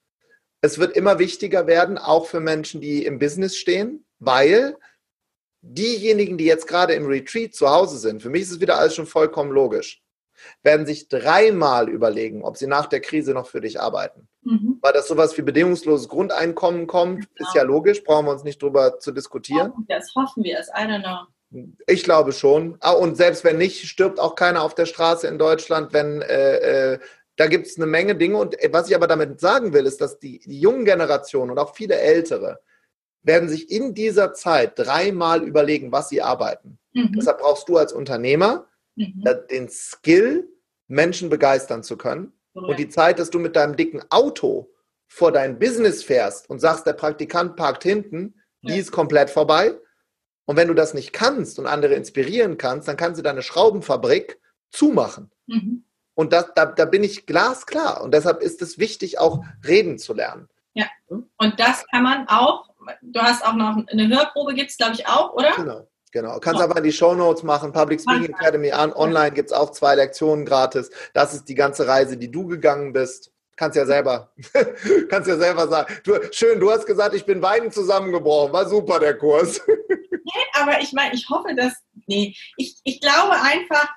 Es wird immer wichtiger werden, auch für Menschen, die im Business stehen, weil diejenigen, die jetzt gerade im Retreat zu Hause sind, für mich ist es wieder alles schon vollkommen logisch, werden sich dreimal überlegen, ob sie nach der Krise noch für dich arbeiten. Mhm. Weil das sowas wie bedingungsloses Grundeinkommen kommt, genau. ist ja logisch, brauchen wir uns nicht drüber zu diskutieren. Das hoffen wir es, I don't know. Ich glaube schon. Ah, und selbst wenn nicht, stirbt auch keiner auf der Straße in Deutschland, wenn äh, äh, da gibt es eine Menge Dinge. Und was ich aber damit sagen will, ist, dass die, die jungen Generationen und auch viele Ältere werden sich in dieser Zeit dreimal überlegen, was sie arbeiten. Mhm. Deshalb brauchst du als Unternehmer mhm. den Skill, Menschen begeistern zu können. Oh, und die Zeit, dass du mit deinem dicken Auto vor dein Business fährst und sagst, der Praktikant parkt hinten, die ja. ist komplett vorbei. Und wenn du das nicht kannst und andere inspirieren kannst, dann kannst du deine Schraubenfabrik zumachen. Mhm. Und das, da, da bin ich glasklar. Und deshalb ist es wichtig, auch reden zu lernen. Ja. Und das kann man auch, du hast auch noch eine Hörprobe, gibt es, glaube ich, auch, oder? Genau. Genau. Kannst oh. aber in die Show Notes machen. Public Speaking Academy an. Online gibt es auch zwei Lektionen gratis. Das ist die ganze Reise, die du gegangen bist. Kannst ja selber, kannst ja selber sagen. Du, schön, du hast gesagt, ich bin weinend zusammengebrochen. War super, der Kurs. Nee, aber ich meine, ich hoffe, dass, nee, ich, ich glaube einfach,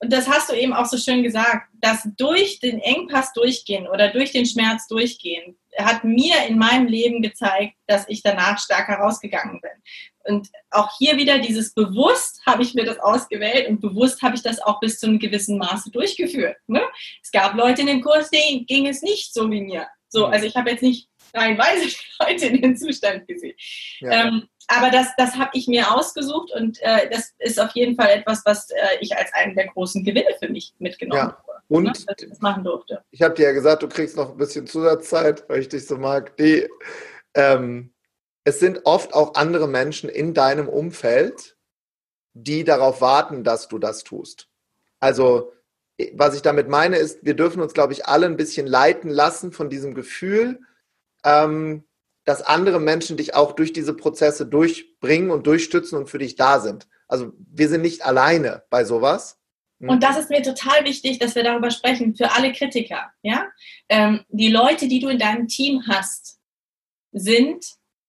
und das hast du eben auch so schön gesagt, dass durch den Engpass durchgehen oder durch den Schmerz durchgehen, hat mir in meinem Leben gezeigt, dass ich danach stark herausgegangen bin. Und auch hier wieder dieses bewusst habe ich mir das ausgewählt und bewusst habe ich das auch bis zu einem gewissen Maße durchgeführt. Ne? Es gab Leute in dem Kurs, denen ging es nicht so wie mir. So, mhm. also ich habe jetzt nicht reihenweise Leute in den Zustand gesehen. Ja. Ähm, aber das, das habe ich mir ausgesucht und äh, das ist auf jeden Fall etwas, was äh, ich als einen der großen Gewinne für mich mitgenommen ja. habe. Und ne? dass ich das machen durfte. Ich habe dir ja gesagt, du kriegst noch ein bisschen Zusatzzeit, weil ich dich so mag. Die, ähm, es sind oft auch andere Menschen in deinem Umfeld, die darauf warten, dass du das tust. Also, was ich damit meine, ist, wir dürfen uns, glaube ich, alle ein bisschen leiten lassen von diesem Gefühl, ähm, dass andere Menschen dich auch durch diese Prozesse durchbringen und durchstützen und für dich da sind. Also wir sind nicht alleine bei sowas. Hm? Und das ist mir total wichtig, dass wir darüber sprechen, für alle Kritiker. Ja? Ähm, die Leute, die du in deinem Team hast, sind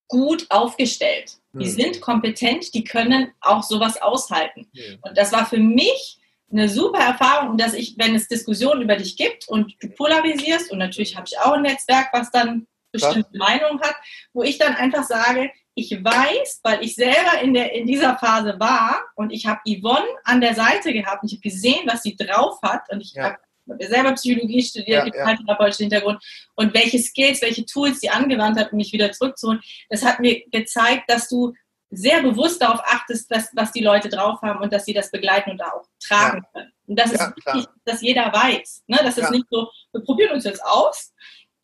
gut aufgestellt. Die hm. sind kompetent, die können auch sowas aushalten. Hm. Und das war für mich eine super Erfahrung, dass ich, wenn es Diskussionen über dich gibt und du polarisierst, und natürlich habe ich auch ein Netzwerk, was dann bestimmte. Meinungen hat, wo ich dann einfach sage, ich weiß, weil ich selber in, der, in dieser Phase war und ich habe Yvonne an der Seite gehabt und ich habe gesehen, was sie drauf hat und ich ja. habe selber Psychologie studiert, ja, ja. therapeutischen Hintergrund und welche Skills, welche Tools sie angewandt hat, um mich wieder zurückzuholen. Das hat mir gezeigt, dass du sehr bewusst darauf achtest, dass, was die Leute drauf haben und dass sie das begleiten und da auch tragen ja. können. Und das ist wichtig, klar. dass jeder weiß. Ne? Das ist nicht so, wir probieren uns jetzt aus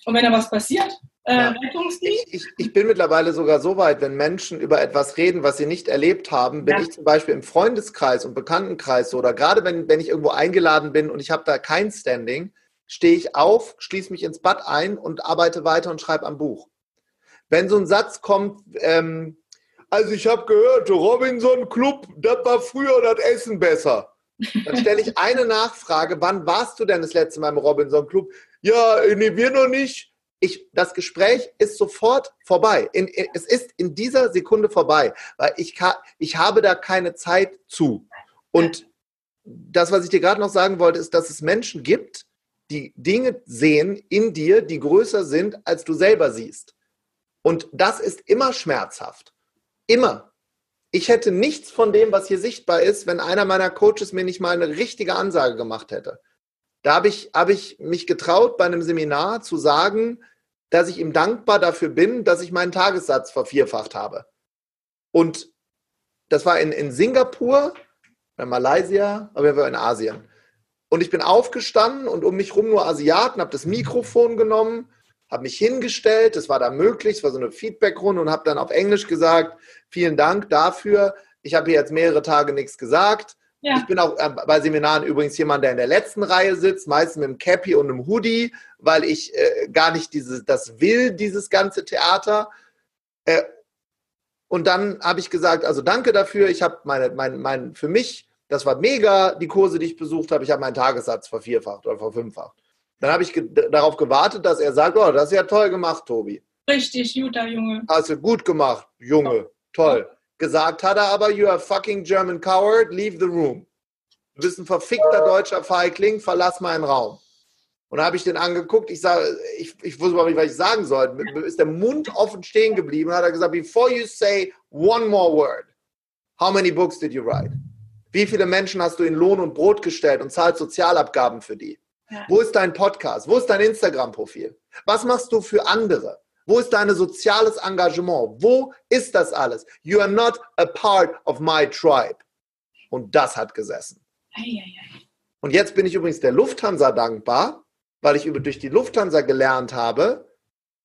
und wenn da was passiert, äh, ja. Ich, ich, ich, bin mittlerweile sogar so weit, wenn Menschen über etwas reden, was sie nicht erlebt haben, bin ja. ich zum Beispiel im Freundeskreis und Bekanntenkreis so, oder gerade wenn, wenn ich irgendwo eingeladen bin und ich habe da kein Standing, stehe ich auf, schließe mich ins Bad ein und arbeite weiter und schreibe am Buch. Wenn so ein Satz kommt, ähm, also ich habe gehört, Robinson Club, das war früher das Essen besser. Dann stelle ich eine Nachfrage, wann warst du denn das letzte Mal im Robinson Club? Ja, nee, wir noch nicht ich, das Gespräch ist sofort vorbei. In, in, es ist in dieser Sekunde vorbei, weil ich, ich habe da keine Zeit zu. Und das, was ich dir gerade noch sagen wollte, ist, dass es Menschen gibt, die Dinge sehen in dir, die größer sind, als du selber siehst. Und das ist immer schmerzhaft. Immer. Ich hätte nichts von dem, was hier sichtbar ist, wenn einer meiner Coaches mir nicht mal eine richtige Ansage gemacht hätte. Da habe ich, hab ich mich getraut, bei einem Seminar zu sagen, dass ich ihm dankbar dafür bin, dass ich meinen Tagessatz vervierfacht habe. Und das war in, in Singapur, in Malaysia, aber wir waren in Asien. Und ich bin aufgestanden und um mich rum nur Asiaten, habe das Mikrofon genommen, habe mich hingestellt, das war da möglich, es war so eine Feedbackrunde und habe dann auf Englisch gesagt, vielen Dank dafür. Ich habe hier jetzt mehrere Tage nichts gesagt. Ja. Ich bin auch äh, bei Seminaren übrigens jemand, der in der letzten Reihe sitzt, meistens mit einem Cappy und einem Hoodie, weil ich äh, gar nicht diese, das will, dieses ganze Theater. Äh, und dann habe ich gesagt, also danke dafür. Ich habe meine, mein, mein, für mich, das war mega, die Kurse, die ich besucht habe. Ich habe meinen Tagessatz vervierfacht oder verfünffacht. Dann habe ich ge darauf gewartet, dass er sagt, oh, das ist ja toll gemacht, Tobi. Richtig, guter Junge. Hast du gut gemacht, Junge. Toll. Gesagt hat er aber, you are fucking German coward, leave the room. Du bist ein verfickter deutscher Feigling, verlass meinen Raum. Und da habe ich den angeguckt, ich sage, ich, ich wusste überhaupt nicht, was ich sagen sollte. Ist der Mund offen stehen geblieben und hat er gesagt, before you say one more word, How many books did you write? Wie viele Menschen hast du in Lohn und Brot gestellt und zahlst Sozialabgaben für die? Ja. Wo ist dein Podcast? Wo ist dein Instagram-Profil? Was machst du für andere? Wo ist dein soziales Engagement? Wo ist das alles? You are not a part of my tribe. Und das hat gesessen. Ei, ei, ei. Und jetzt bin ich übrigens der Lufthansa dankbar, weil ich über, durch die Lufthansa gelernt habe,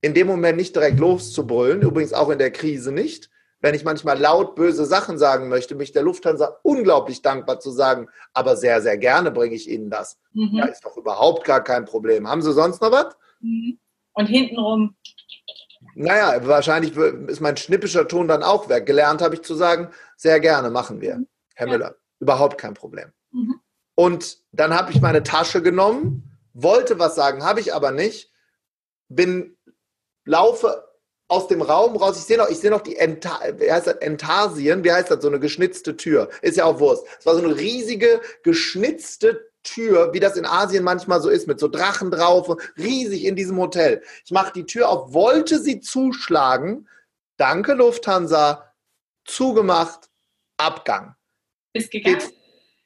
in dem Moment nicht direkt loszubrüllen, übrigens auch in der Krise nicht. Wenn ich manchmal laut böse Sachen sagen möchte, mich der Lufthansa unglaublich dankbar zu sagen, aber sehr, sehr gerne bringe ich Ihnen das. Mhm. Da ist doch überhaupt gar kein Problem. Haben Sie sonst noch was? Mhm. Und hintenrum. Naja, wahrscheinlich ist mein schnippischer Ton dann auch weg. Gelernt habe ich zu sagen, sehr gerne machen wir, mhm. Herr ja. Müller. Überhaupt kein Problem. Mhm. Und dann habe ich meine Tasche genommen, wollte was sagen, habe ich aber nicht, bin, laufe aus dem Raum raus. Ich sehe noch, ich sehe noch die Enta, wie heißt das, Entarsien, wie heißt das, so eine geschnitzte Tür. Ist ja auch Wurst. Es war so eine riesige, geschnitzte Tür, wie das in Asien manchmal so ist, mit so Drachen drauf, riesig in diesem Hotel. Ich mache die Tür auf, wollte sie zuschlagen. Danke, Lufthansa. Zugemacht, Abgang. Bist gegangen? Geht,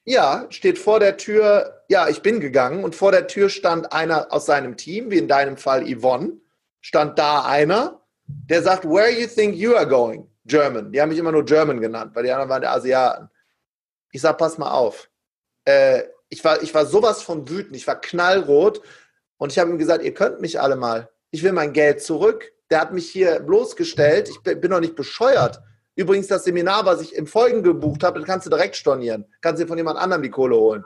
ja, steht vor der Tür. Ja, ich bin gegangen und vor der Tür stand einer aus seinem Team, wie in deinem Fall Yvonne. Stand da einer, der sagt, Where you think you are going? German. Die haben mich immer nur German genannt, weil die anderen waren der Asiaten. Ich sag, pass mal auf. Äh, ich, war, ich war sowas von wütend, ich war knallrot und ich habe ihm gesagt, ihr könnt mich alle mal. Ich will mein Geld zurück. Der hat mich hier bloßgestellt. Ich bin doch nicht bescheuert. Übrigens, das Seminar, was ich im Folgen gebucht habe, das kannst du direkt stornieren. Kannst dir von jemand anderem die Kohle holen.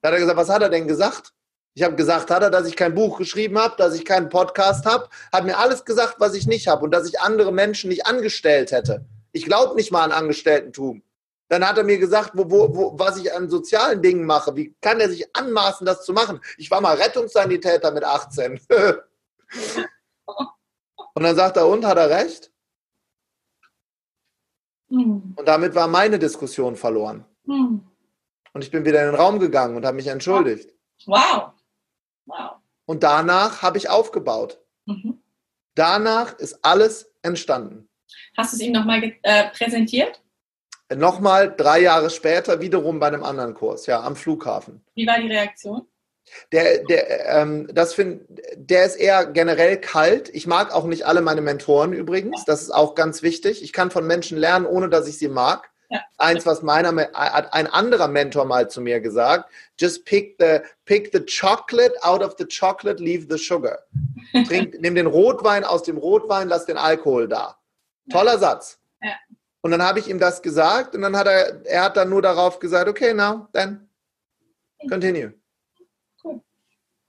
Da hat er gesagt, was hat er denn gesagt? Ich habe gesagt, hat er, dass ich kein Buch geschrieben habe, dass ich keinen Podcast habe, hat mir alles gesagt, was ich nicht habe und dass ich andere Menschen nicht angestellt hätte. Ich glaube nicht mal an Angestelltentum. Dann hat er mir gesagt, wo, wo, wo, was ich an sozialen Dingen mache. Wie kann er sich anmaßen, das zu machen? Ich war mal Rettungssanitäter mit 18. und dann sagt er, und hat er recht? Mhm. Und damit war meine Diskussion verloren. Mhm. Und ich bin wieder in den Raum gegangen und habe mich entschuldigt. Wow. Wow. Und danach habe ich aufgebaut. Mhm. Danach ist alles entstanden. Hast du es ihm nochmal äh, präsentiert? Nochmal drei Jahre später wiederum bei einem anderen Kurs, ja, am Flughafen. Wie war die Reaktion? Der, der, ähm, das find, der ist eher generell kalt. Ich mag auch nicht alle meine Mentoren übrigens. Das ist auch ganz wichtig. Ich kann von Menschen lernen, ohne dass ich sie mag. Ja. Eins, was meiner, hat ein anderer Mentor mal zu mir gesagt: Just pick the, pick the chocolate out of the chocolate, leave the sugar. Trink, nimm den Rotwein aus dem Rotwein, lass den Alkohol da. Toller ja. Satz. Ja. Und dann habe ich ihm das gesagt und dann hat er, er hat dann nur darauf gesagt: Okay, now, then continue.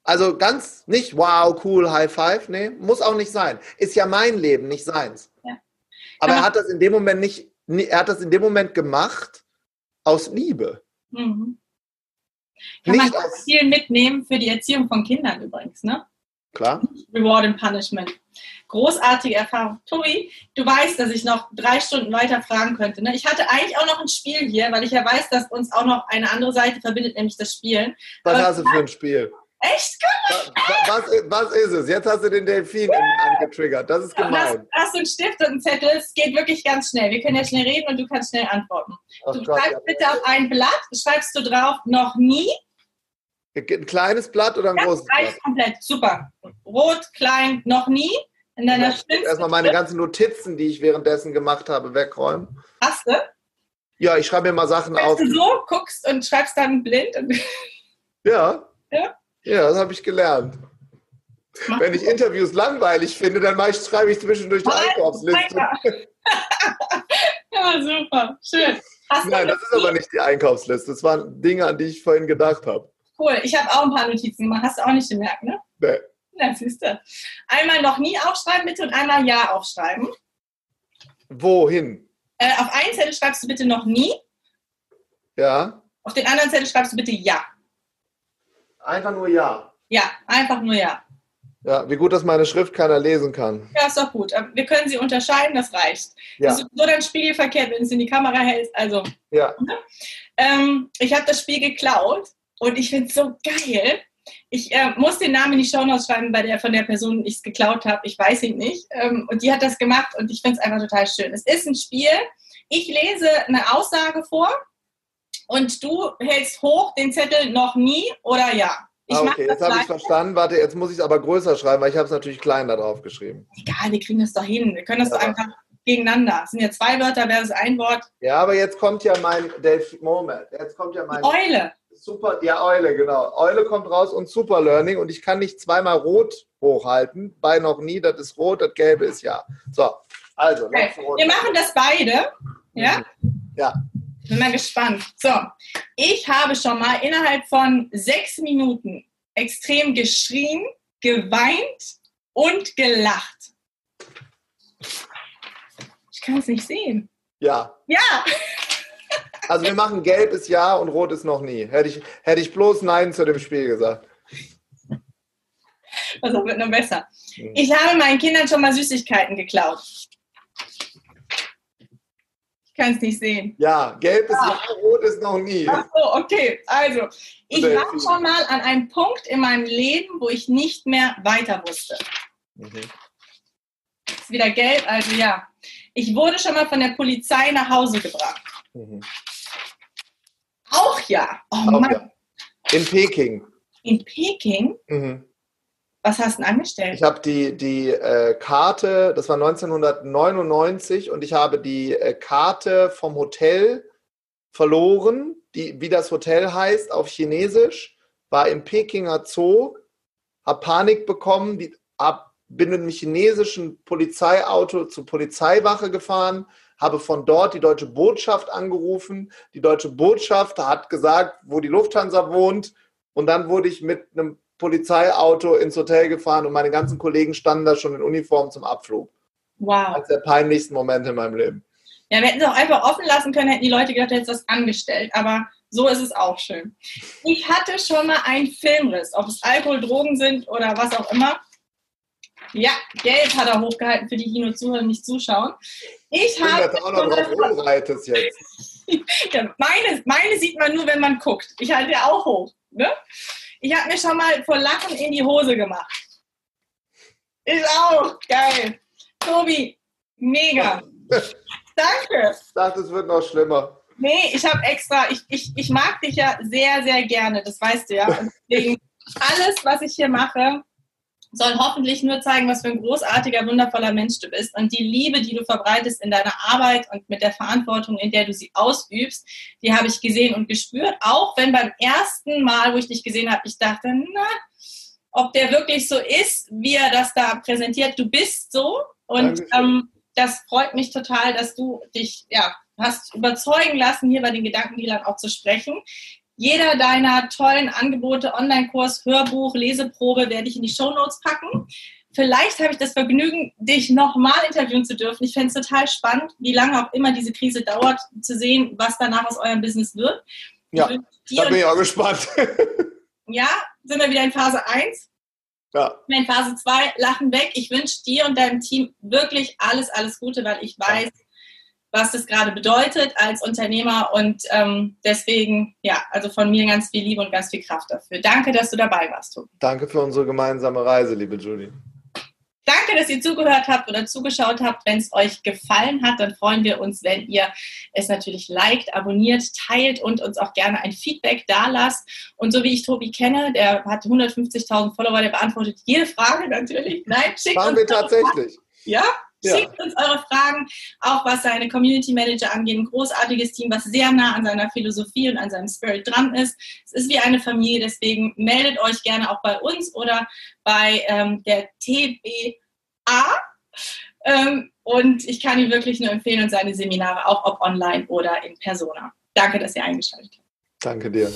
Also ganz nicht wow, cool, High Five, nee, muss auch nicht sein. Ist ja mein Leben, nicht seins. Ja. Aber er hat das in dem Moment nicht, er hat das in dem Moment gemacht aus Liebe. Mhm. Kann nicht man aus viel mitnehmen für die Erziehung von Kindern übrigens, ne? Klar. Reward and Punishment. Großartige Erfahrung. Tobi, du weißt, dass ich noch drei Stunden weiter fragen könnte. Ne? Ich hatte eigentlich auch noch ein Spiel hier, weil ich ja weiß, dass uns auch noch eine andere Seite verbindet, nämlich das Spielen. Was Aber hast du für ein Spiel? Echt. Was, was, ist es? Jetzt hast du den Delfin angetriggert. Das ist gemein. Hast, du einen Stift und einen Zettel? Es geht wirklich ganz schnell. Wir können ja schnell reden und du kannst schnell antworten. Ach du Gott, schreibst ja. bitte auf ein Blatt, schreibst du drauf noch nie. Ein kleines Blatt oder ein ganz großes Blatt? komplett. Super. Rot, klein, noch nie. In deiner ja, Erstmal meine ganzen Notizen, die ich währenddessen gemacht habe, wegräumen. Hast du? Ja, ich schreibe mir mal Sachen Wenn auf. du so guckst und schreibst dann blind. ja. Ja. Ja, das habe ich gelernt. Wenn ich Interviews langweilig finde, dann ich, schreibe ich zwischendurch die Einkaufsliste. ja, super. Schön. Hast Nein, das ist aber nicht die Einkaufsliste. Das waren Dinge, an die ich vorhin gedacht habe. Cool. Ich habe auch ein paar Notizen gemacht. Hast du auch nicht gemerkt, ne? Nee. Na, siehst du. Einmal noch nie aufschreiben, bitte, und einmal Ja aufschreiben. Wohin? Äh, auf einen Zettel schreibst du bitte noch nie. Ja. Auf den anderen Zettel schreibst du bitte Ja. Einfach nur ja. Ja, einfach nur ja. Ja, wie gut, dass meine Schrift keiner lesen kann. Ja, ist doch gut. Wir können sie unterscheiden, das reicht. Ja. Das ist so dann spiegelverkehrt, wenn du es in die Kamera hältst. Also, ja. Ne? Ähm, ich habe das Spiel geklaut und ich finde es so geil. Ich äh, muss den Namen in die Show schreiben, bei der, von der Person ich es geklaut habe. Ich weiß ihn nicht. Ähm, und die hat das gemacht und ich finde es einfach total schön. Es ist ein Spiel, Ich lese eine Aussage vor und du hältst hoch den Zettel noch nie oder ja. Ich ah, okay, jetzt habe ich verstanden. Warte, jetzt muss ich es aber größer schreiben, weil ich habe es natürlich klein da drauf geschrieben. Egal, wir kriegen das doch hin. Wir können das ja. doch einfach gegeneinander. Es sind ja zwei Wörter versus ein Wort. Ja, aber jetzt kommt ja mein Delphi Moment. Jetzt kommt ja mein Die Eule. Super, ja, Eule, genau. Eule kommt raus und Super Learning und ich kann nicht zweimal rot hochhalten. Bei noch nie, das ist rot, das gelbe ist ja. So, also. Okay. Wir machen das beide. Ja? Ja. Bin mal gespannt. So, ich habe schon mal innerhalb von sechs Minuten extrem geschrien, geweint und gelacht. Ich kann es nicht sehen. Ja. Ja. Also wir machen gelb ist ja und rot ist noch nie. Hätte ich, hätte ich bloß Nein zu dem Spiel gesagt. Also wird noch besser. Hm. Ich habe meinen Kindern schon mal Süßigkeiten geklaut kann es nicht sehen. Ja, gelb ist ja, rot ist noch nie. Ach so, okay. Also, ich war schon mal an einem Punkt in meinem Leben, wo ich nicht mehr weiter wusste. Mhm. Ist wieder gelb, also ja. Ich wurde schon mal von der Polizei nach Hause gebracht. Mhm. Auch ja. Oh Auch Mann. Ja. In Peking. In Peking? Mhm. Was hast du denn angestellt? Ich habe die, die äh, Karte, das war 1999 und ich habe die äh, Karte vom Hotel verloren, die, wie das Hotel heißt, auf Chinesisch, war im Pekinger Zoo, habe Panik bekommen, die, hab, bin mit einem chinesischen Polizeiauto zur Polizeiwache gefahren, habe von dort die deutsche Botschaft angerufen. Die deutsche Botschaft hat gesagt, wo die Lufthansa wohnt. Und dann wurde ich mit einem Polizeiauto ins Hotel gefahren und meine ganzen Kollegen standen da schon in Uniform zum Abflug. Wow. Als der peinlichste Moment in meinem Leben. Ja, wir hätten es auch einfach offen lassen können, hätten die Leute gedacht, du hättest das angestellt. Aber so ist es auch schön. Ich hatte schon mal einen Filmriss, ob es Alkohol, Drogen sind oder was auch immer. Ja, Geld hat er hochgehalten für die, die nur zuhören, nicht zuschauen. Ich habe. auch noch drauf jetzt. ja, meine, meine sieht man nur, wenn man guckt. Ich halte ja auch hoch. Ne? Ich habe mir schon mal vor Lachen in die Hose gemacht. Ist auch geil. Tobi, mega. Danke. Ich dachte, es wird noch schlimmer. Nee, ich habe extra, ich, ich, ich mag dich ja sehr, sehr gerne, das weißt du ja. Und deswegen, alles, was ich hier mache, soll hoffentlich nur zeigen, was für ein großartiger, wundervoller Mensch du bist. Und die Liebe, die du verbreitest in deiner Arbeit und mit der Verantwortung, in der du sie ausübst, die habe ich gesehen und gespürt. Auch wenn beim ersten Mal, wo ich dich gesehen habe, ich dachte, na, ob der wirklich so ist, wie er das da präsentiert. Du bist so. Und ähm, das freut mich total, dass du dich ja, hast überzeugen lassen, hier bei den Gedankendealern auch zu sprechen. Jeder deiner tollen Angebote, Online-Kurs, Hörbuch, Leseprobe werde ich in die Show Notes packen. Vielleicht habe ich das Vergnügen, dich nochmal interviewen zu dürfen. Ich fände es total spannend, wie lange auch immer diese Krise dauert, zu sehen, was danach aus eurem Business wird. Ja, da bin ich auch gespannt. ja, sind wir wieder in Phase 1? Ja. In Phase 2, Lachen weg. Ich wünsche dir und deinem Team wirklich alles, alles Gute, weil ich weiß, was das gerade bedeutet als Unternehmer und ähm, deswegen, ja, also von mir ganz viel Liebe und ganz viel Kraft dafür. Danke, dass du dabei warst, Tobi. Danke für unsere gemeinsame Reise, liebe Julie. Danke, dass ihr zugehört habt oder zugeschaut habt. Wenn es euch gefallen hat, dann freuen wir uns, wenn ihr es natürlich liked, abonniert, teilt und uns auch gerne ein Feedback da lasst. Und so wie ich Tobi kenne, der hat 150.000 Follower, der beantwortet jede Frage natürlich. Nein, schickt Machen uns wir tatsächlich. Fragen. Ja? Schickt uns eure Fragen, auch was seine Community Manager angeht. Ein großartiges Team, was sehr nah an seiner Philosophie und an seinem Spirit dran ist. Es ist wie eine Familie, deswegen meldet euch gerne auch bei uns oder bei ähm, der TBA. Ähm, und ich kann ihn wirklich nur empfehlen und seine Seminare auch ob online oder in Persona. Danke, dass ihr eingeschaltet habt. Danke dir.